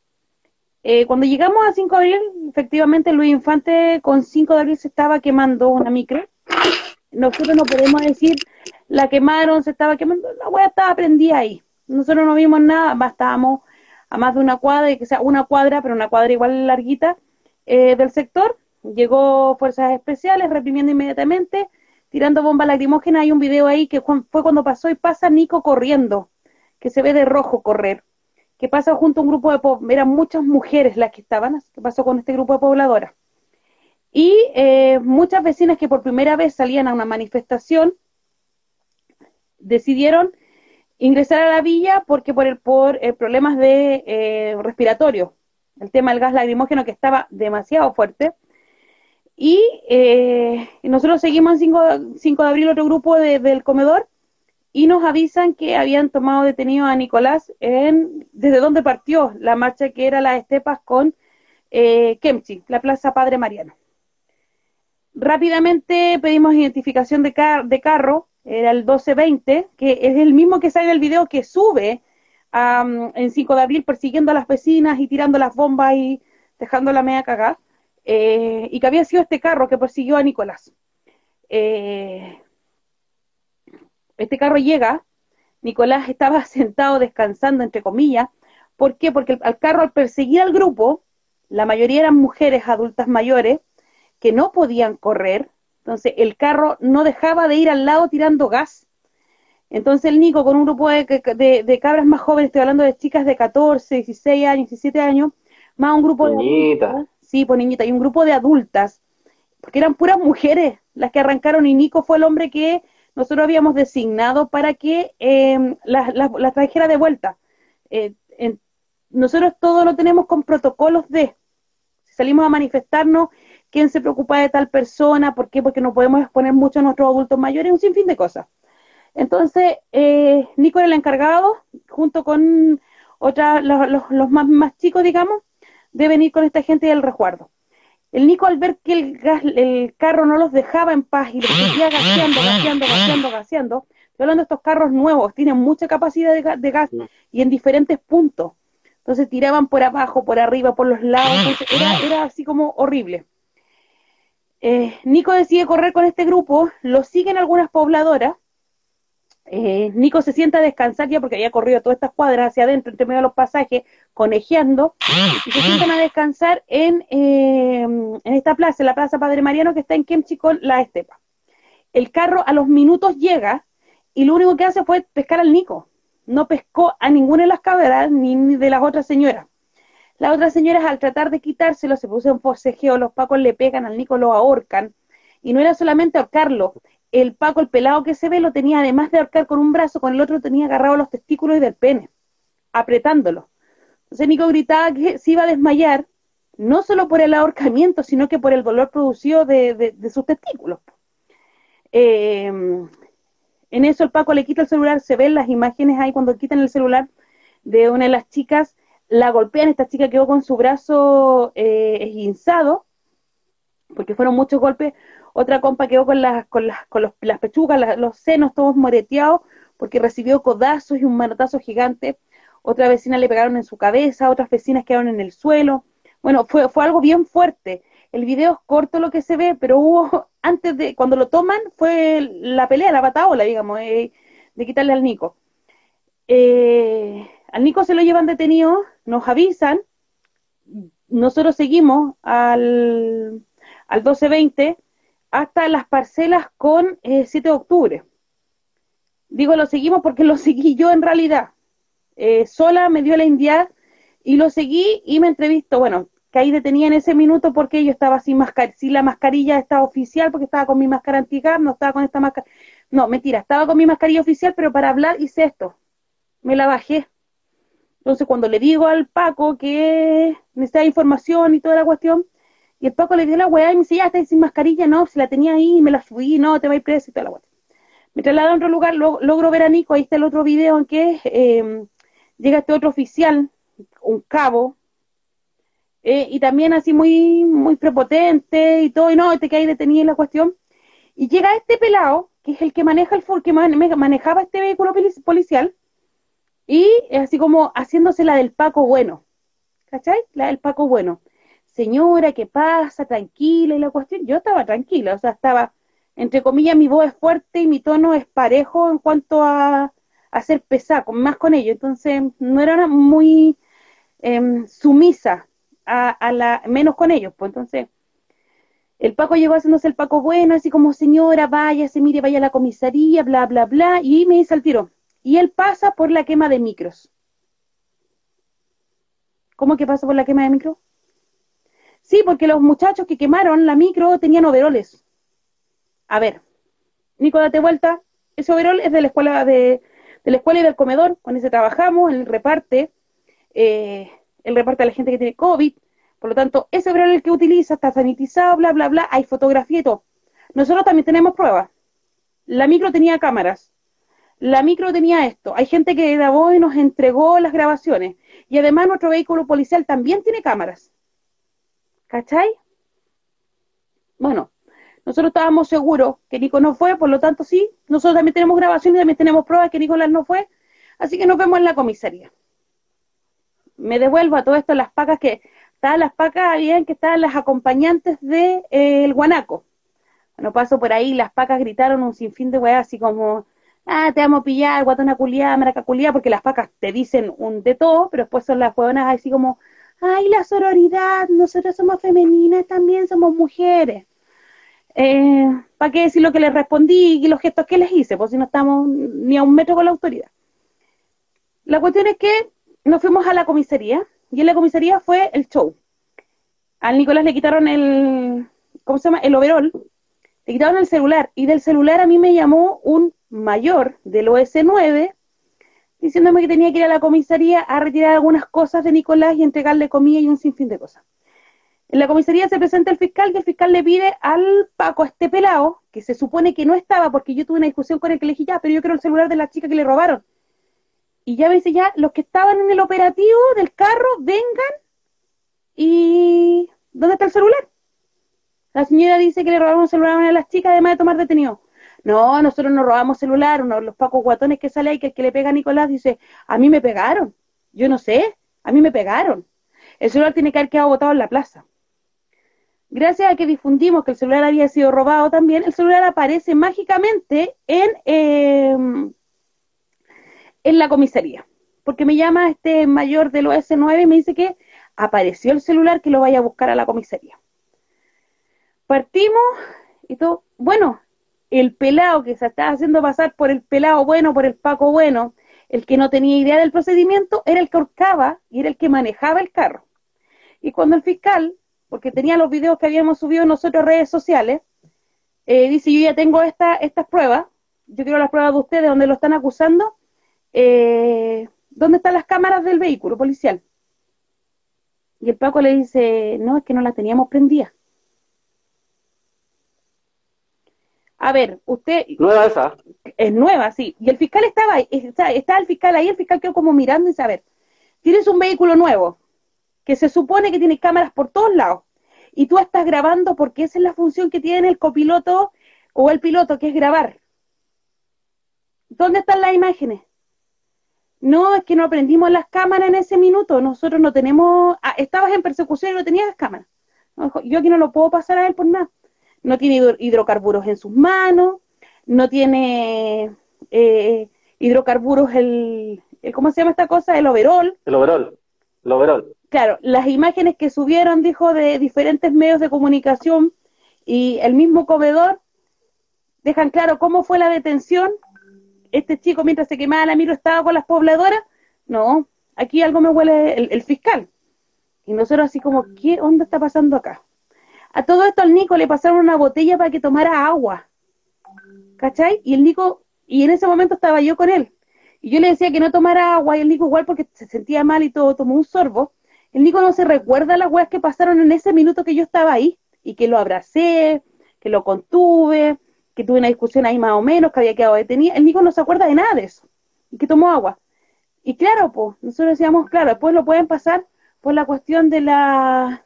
Eh, cuando llegamos a 5 de abril, efectivamente Luis Infante con 5 de abril se estaba quemando una micro. Nosotros no podemos decir la quemaron, se estaba quemando, la hueá estaba prendida ahí. Nosotros no vimos nada, estábamos a más de una cuadra, que sea una cuadra, pero una cuadra igual larguita eh, del sector. Llegó fuerzas especiales reprimiendo inmediatamente, tirando bombas lacrimógenas. Hay un video ahí que fue cuando pasó y pasa Nico corriendo, que se ve de rojo correr que pasa junto a un grupo de, eran muchas mujeres las que estaban, ¿qué pasó con este grupo de pobladoras. Y eh, muchas vecinas que por primera vez salían a una manifestación decidieron ingresar a la villa porque por el por problemas de eh, respiratorio, el tema del gas lacrimógeno que estaba demasiado fuerte. Y eh, nosotros seguimos en 5, de abril otro grupo del comedor y nos avisan que habían tomado detenido a Nicolás en desde donde partió la marcha que era las estepas con eh, Kemchi, la Plaza Padre Mariano. Rápidamente pedimos identificación de, de carro, era el 1220, que es el mismo que sale en el video que sube en 5 de abril persiguiendo a las vecinas y tirando las bombas y dejando la media cagada. eh, y que había sido este carro que persiguió a Nicolás. Eh, este carro llega, Nicolás estaba [LAUGHS] sentado descansando, entre comillas. ¿Por qué? Porque el, carro al perseguir al grupo, la mayoría eran mujeres adultas mayores que no podían correr, entonces el carro no dejaba de ir al lado tirando gas. Entonces el Nico con un grupo de, cabras más jóvenes, estoy hablando de chicas de 14, 16 años, 17 años, más un grupo de... Sí, pues niñita, y un grupo de adultas, porque eran puras mujeres las que arrancaron y Nico fue el hombre que nosotros habíamos designado para que eh, las la, trajera de vuelta. Eh, nosotros todo lo tenemos con protocolos de, si salimos a manifestarnos, quién se preocupa de tal persona, ¿por qué? Porque no podemos exponer mucho a nuestros adultos mayores, un sinfín de cosas. Entonces, eh, Nico era el encargado, junto con otra, los, los más, más chicos, digamos, de venir con esta gente del resguardo. El Nico al ver que el, gas, el carro no los dejaba en paz y los seguía gaseando, gaseando, gaseando, gaseando, estoy hablando de estos carros nuevos, tienen mucha capacidad de, gas y en diferentes puntos. Entonces tiraban por abajo, por arriba, por los lados, era, era así como horrible. Eh, Nico decide correr con este grupo, lo siguen algunas pobladoras, eh, Nico se sienta a descansar ya porque había corrido todas estas cuadras hacia adentro, entre medio de los pasajes, conejeando, y se sientan a descansar en, eh, en esta plaza, en la Plaza Padre Mariano, que está en Kemchi con la Estepa. El carro a los minutos llega y lo único que hace fue pescar al Nico. No pescó a ninguna de las cabras ni, de las otras señoras. Las otras señoras, al tratar de quitárselo, se puso en forcejeo, los pacos le pegan al Nico, lo ahorcan. Y no era solamente ahorcarlo, el Paco, el pelado que se ve, lo tenía, además de ahorcar con un brazo, con el otro tenía agarrado los testículos y del pene, apretándolo. Entonces Nico gritaba que se iba a desmayar, no solo por el ahorcamiento, sino que por el dolor producido de, sus testículos. Eh, en eso el Paco le quita el celular, se ven las imágenes ahí cuando quitan el celular de una de las chicas, la golpean, esta chica quedó con su brazo eh, esguinzado, porque fueron muchos golpes, otra compa quedó con las, con las, con las pechugas, los senos todos moreteados, porque recibió codazos y un manotazo gigante. Otra vecina le pegaron en su cabeza, otras vecinas quedaron en el suelo. Bueno, fue, fue algo bien fuerte. El video es corto lo que se ve, pero hubo, [LAUGHS] antes de, cuando lo toman, fue la pelea, la bataola, digamos, eh, de quitarle al Nico. Eh, al Nico se lo llevan detenido, nos avisan, nosotros seguimos al, al 1220, hasta las parcelas con 7 eh, de octubre. Digo, lo seguimos porque lo [LAUGHS] seguí yo en realidad. Eh, sola me dio la india y lo seguí y me entrevistó. Bueno, que ahí detenía en ese minuto porque yo estaba sin mascarilla, sin la mascarilla estaba oficial porque estaba con mi máscara antigas, no estaba con esta máscara. No, mentira, estaba con mi mascarilla oficial, pero para hablar hice esto. Me la bajé. Entonces, cuando le digo al Paco que necesita información y toda la cuestión, y el Paco le dio la weá y me dice, ya, está sin mascarilla, no, si la tenía ahí, me la subí, no, te va a ir preso y toda la weá. Me traslado a otro lugar, logro ver a Nico, ahí está el otro video en que eh, llega este otro oficial, un cabo, eh, y también así muy, muy prepotente y todo, y no, este que hay detenido en la cuestión. Y llega este pelado, que es el que maneja el que manejaba este vehículo policial, y así como haciéndose la del Paco bueno. ¿Cachai? La del Paco bueno señora, ¿qué pasa? Tranquila y la cuestión. Yo estaba tranquila, o sea, estaba, entre comillas, mi voz es fuerte y mi tono es parejo en cuanto a, a ser pesada, más con ello. Entonces, no era muy em, sumisa a, la, menos con ellos. Pues entonces, el Paco llegó haciéndose el Paco bueno, así como, señora, vaya, se mire, vaya a la comisaría, bla, bla, bla, y me dice al tiro. Y él pasa por la quema de micros. ¿Cómo que pasa por la quema de micros? Sí, porque los muchachos que quemaron la micro tenían overoles. A ver, Nico, date vuelta. Ese overol es de la escuela de, la escuela y del comedor. Con ese trabajamos, él reparte, eh, él reparte a la gente que tiene COVID. Por lo tanto, ese overol el que utiliza está sanitizado, bla, bla, bla. Hay fotografía y todo. Nosotros también tenemos pruebas. La micro tenía cámaras. La micro tenía esto. Hay gente que grabó y nos entregó las grabaciones. Y además nuestro vehículo policial también tiene cámaras. ¿Cachai? Bueno, nosotros estábamos seguros que Nico no fue, por lo tanto sí, nosotros también tenemos grabaciones, también tenemos pruebas que Nicolás no fue, así que nos vemos en la comisaría. Me devuelvo a todo esto las pacas que estaban las pacas, habían que estaban las acompañantes del de, eh, guanaco. Bueno, paso por ahí, las pacas gritaron un sinfín de weas, así como, ah, te vamos a pillar, guatona culiada, maraca culiada, porque las pacas te dicen un de todo, pero después son las hueonas así como, ay, la sororidad, nosotros somos femeninas, también somos mujeres. Eh, ¿Para qué decir lo que les respondí y los gestos que les hice? Pues si no estamos ni a un metro con la autoridad. La cuestión es que nos fuimos a la comisaría y en la comisaría fue el show. Al Nicolás le quitaron el, ¿cómo se llama? El overall, le quitaron el celular y del celular a mí me llamó un mayor del OS9 diciéndome que tenía que ir a la comisaría a retirar algunas cosas de Nicolás y entregarle comida y un sinfín de cosas. En la comisaría se presenta el fiscal y el fiscal le pide al Paco, a este pelado, que se supone que no estaba porque yo tuve una discusión con el que le dije, ya, pero yo quiero el celular de la chica que le robaron. Y ya me dice, ya, los que estaban en el operativo del carro, vengan y... ¿Dónde está el celular? La señora dice que le robaron un celular a una de las chicas además de tomar detenido. No, nosotros no robamos celular, uno de los pacos guatones que sale ahí, que el que le pega a Nicolás dice, a mí me pegaron. Yo no sé, a mí me pegaron. El celular tiene que haber quedado botado en la plaza. Gracias a que difundimos que el celular había sido robado también, el celular aparece mágicamente en, em, en la comisaría. Porque me llama este mayor del OS9 y me dice que apareció el celular que lo vaya a buscar a la comisaría. Partimos y todo. Bueno, el pelado que se estaba haciendo pasar por el pelado bueno, por el Paco bueno, el que no tenía idea del procedimiento, era el que ahorcaba y era el que manejaba el carro. Y cuando el fiscal, porque tenía los videos que habíamos subido nosotros a redes sociales, eh, dice, yo ya tengo esta, estas pruebas, yo quiero las pruebas de ustedes donde lo están acusando, eh, ¿dónde están las cámaras del vehículo policial? Y el Paco le dice, no, es que no las teníamos prendidas. A ver, usted... Nueva esa. Es nueva, sí. Y el fiscal estaba ahí, está, el fiscal ahí, el fiscal quedó como mirando y dice, a ver, tienes un vehículo nuevo, que se supone que tiene cámaras por todos lados, y tú estás grabando porque esa es la función que tiene el copiloto o el piloto, que es grabar. ¿Dónde están las imágenes? No, es que no aprendimos las cámaras en ese minuto, nosotros no tenemos... Ah, estabas en persecución y no tenías cámaras. Yo aquí no lo puedo pasar a él por nada no tiene hidrocarburos en sus manos, no tiene eh, hidrocarburos el, ¿cómo se llama esta cosa? El overall. El overall, el overall. Claro, las imágenes que subieron, dijo, de diferentes medios de comunicación y el mismo comedor dejan claro cómo fue la detención. Este chico, mientras se quemaba la miro, estaba con las pobladoras. No, aquí algo me huele el, el fiscal. Y nosotros así como, ¿qué onda está pasando acá? A todo esto al Nico le pasaron una botella para que tomara agua. ¿Cachai? Y el Nico, y en ese momento estaba yo con él. Y yo le decía que no tomara agua y el Nico igual porque se sentía mal y todo, tomó un sorbo. El Nico no se recuerda las weas que pasaron en ese minuto que yo estaba ahí y que lo abracé, que lo contuve, que tuve una discusión ahí más o menos, que había quedado detenido. El Nico no se acuerda de nada de eso y que tomó agua. Y claro, pues, nosotros decíamos, claro, después lo pueden pasar por la cuestión de la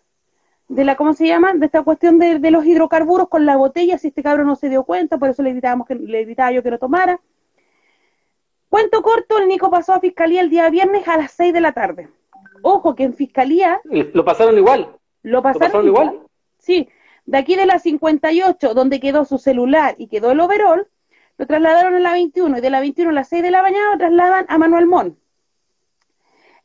de la, ¿cómo se llama? De esta cuestión de, los hidrocarburos con la botella, si este cabrón no se dio cuenta, por eso le gritábamos que le gritaba yo que lo tomara. Cuento corto, el Nico pasó a fiscalía el día viernes a las 6 de la tarde. Ojo que en fiscalía. ¿Lo pasaron igual? Lo pasaron, igual? Sí. De aquí de la 58, donde quedó su celular y quedó el overall, lo trasladaron a la 21 y de la 21 a las 6 de la mañana lo trasladan a Manuel Mon.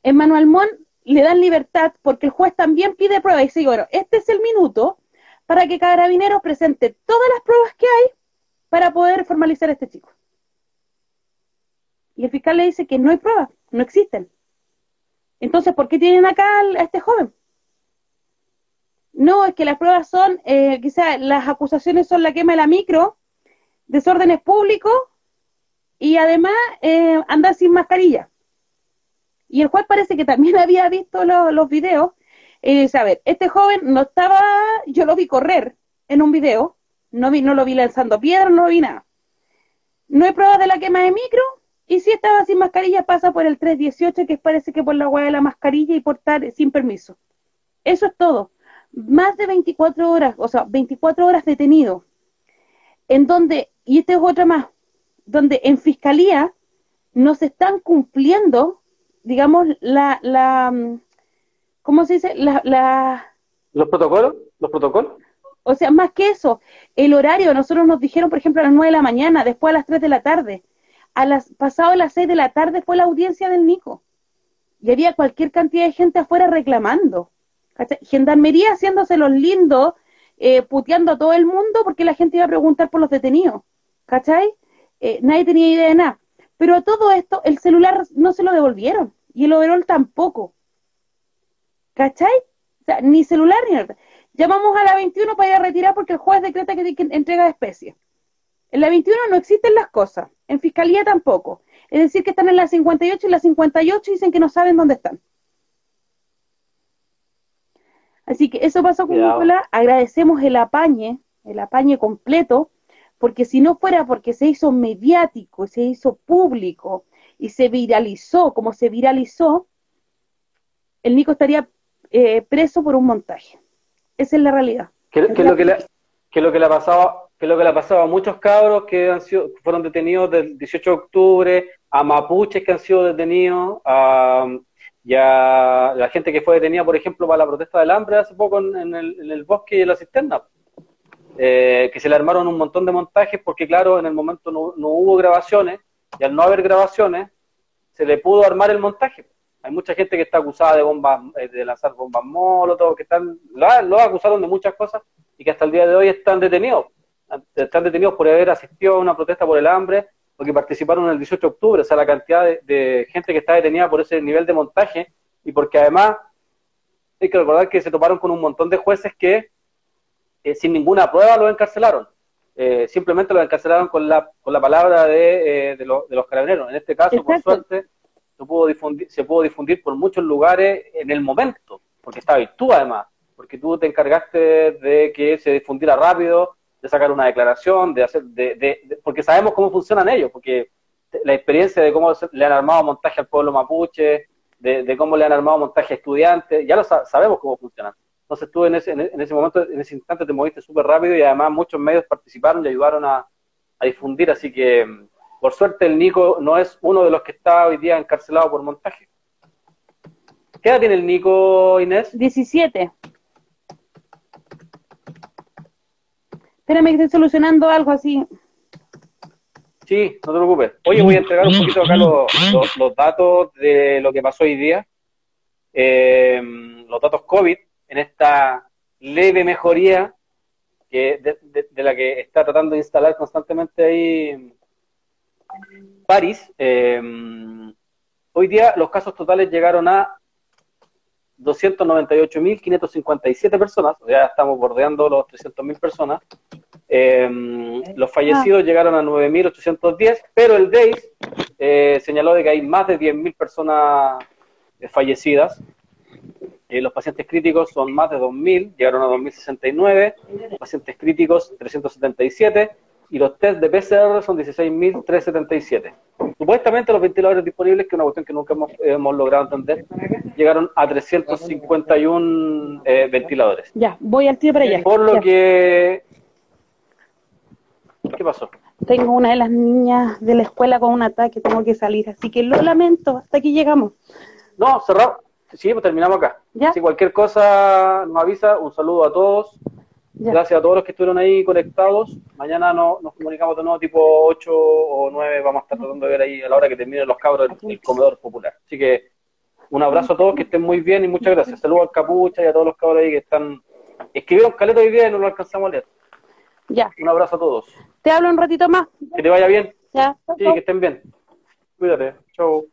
En Manuel Mon le dan libertad porque el juez también pide pruebas y dice, bueno, este es el minuto para que Carabineros presente todas las pruebas que hay para poder formalizar a este chico. Y el fiscal le dice que no hay pruebas, no existen. Entonces, ¿por qué tienen acá a este joven? No, es que las pruebas son, eh, quizás las acusaciones son la quema de la micro, desórdenes públicos y además eh, andar sin mascarilla. Y el juez parece que también [LAUGHS] había visto los videos y dice, a ver, este joven no estaba, yo lo vi correr en un video, no, vi, no lo vi lanzando piedras, no vi nada. No hay pruebas de la quema de micro, y si estaba sin mascarilla pasa por el 318, que parece que por la hueá de la mascarilla y por estar sin permiso. Eso es todo. Más de 24 horas, o sea, 24 horas detenido. En donde, y esta es otra más, donde en fiscalía no se están cumpliendo digamos, la, la, mm, ¿cómo se dice? La, la... ¿Los protocolos? ¿Los protocolos? O sea, más que eso, el horario, nosotros nos dijeron, por ejemplo, a las 9 de la mañana, después a las 3 de la tarde. A las, pasado las 6 de la tarde fue la audiencia del Nico. Y había cualquier cantidad de gente afuera reclamando. Gendarmería haciéndose los lindos, eh, puteando a todo el mundo porque la gente iba a preguntar por los detenidos. ¿Cachai? Eh, nadie tenía idea de nada. Pero a todo esto, el celular no se lo devolvieron. Y el overall tampoco. ¿Cachai? O sea, ni celular ni nada. Llamamos a la 21 para ir a retirar porque el juez decreta que, entrega de especie. En la 21 no existen las cosas, en fiscalía tampoco. Es decir, que están en la 58 y la 58 dicen que no saben dónde están. Así que eso pasó con Nicolás. Agradecemos el apañe, el apañe completo, porque si no fuera porque se hizo mediático, se hizo público y se viralizó como se viralizó, el Nico estaría eh, preso por un montaje. Esa es la realidad. ¿Qué, es lo que lo que le ha pasado? que lo que le ha pasado a muchos cabros que han sido, fueron detenidos del 18 de octubre, a mapuches que han sido detenidos, a, y a la gente que fue detenida, por ejemplo, para la protesta del hambre hace poco en, el, bosque y en la cisterna, eh, que se le armaron un montón de montajes porque, claro, en el momento no, no hubo grabaciones y al no haber grabaciones se le pudo armar el montaje. Hay mucha gente que está acusada de bombas, eh, de lanzar bombas molotov, que están, lo, acusaron de muchas cosas y que hasta el día de hoy están detenidos. Están detenidos por haber asistido a una protesta por el hambre porque participaron el 18 de octubre, o sea, la cantidad de, gente que está detenida por ese nivel de montaje y porque además hay que recordar que se toparon con un montón de jueces que eh, sin ninguna prueba los encarcelaron. Eh, simplemente los encarcelaron con la, con la palabra de, de, de los carabineros. En este caso, por suerte, se pudo, difundir, se pudo difundir por muchos lugares en el momento, porque estabas tú además, porque tú te encargaste de que se difundiera rápido, de sacar una declaración, de hacer, de, porque sabemos cómo funcionan ellos, porque la experiencia de cómo le han armado montaje al pueblo mapuche, de, cómo le han armado montaje a estudiantes, ya lo sabemos cómo funcionan. Entonces tú en ese, en ese momento, en ese instante te moviste súper rápido y además muchos medios participaron y ayudaron a, a difundir, así que por suerte el Nico no es uno de los que está hoy día encarcelado por montaje. ¿Qué edad tiene el Nico, Inés? 17. Espérame que estoy solucionando algo así. Sí, no te preocupes. Oye, voy a entregar un poquito acá los, datos de lo que pasó hoy día. Eh, los datos COVID en esta leve mejoría que de, la que está tratando de instalar constantemente ahí París, eh, hoy día los casos totales llegaron a 298.557 personas, ya estamos bordeando los 300.000 personas. Eh, los fallecidos llegaron a 9.810, pero el DAIS eh, señaló de que hay más de 10.000 personas fallecidas. Los pacientes críticos son más de 2.000, llegaron a 2.069, pacientes críticos 377, y los test de PCR son 16.377. Supuestamente los ventiladores disponibles, que es una cuestión que nunca hemos, logrado entender, llegaron a 351 eh, ventiladores. Ya, voy al tío para allá. Por lo que... ¿Qué pasó? Tengo una de las niñas de la escuela con un ataque, tengo que salir, así que lo lamento, hasta aquí llegamos. No, cerrado. Sí, pues terminamos acá. ¿Ya? Si cualquier cosa nos avisa, un saludo a todos. Gracias a todos los que estuvieron ahí conectados. Mañana nos comunicamos de nuevo tipo 8 o 9. Vamos a estar tratando de ver ahí a la hora que terminen los cabros del, comedor popular. Así que un abrazo a todos, que estén muy bien y muchas gracias. Saludos al Capucha y a todos los cabros ahí que están... Escribieron caleta hoy día y no lo alcanzamos a leer. Ya. Un abrazo a todos. Te hablo un ratito más. Que te vaya bien. Ya. Sí, que estén bien. Cuídate. Chau.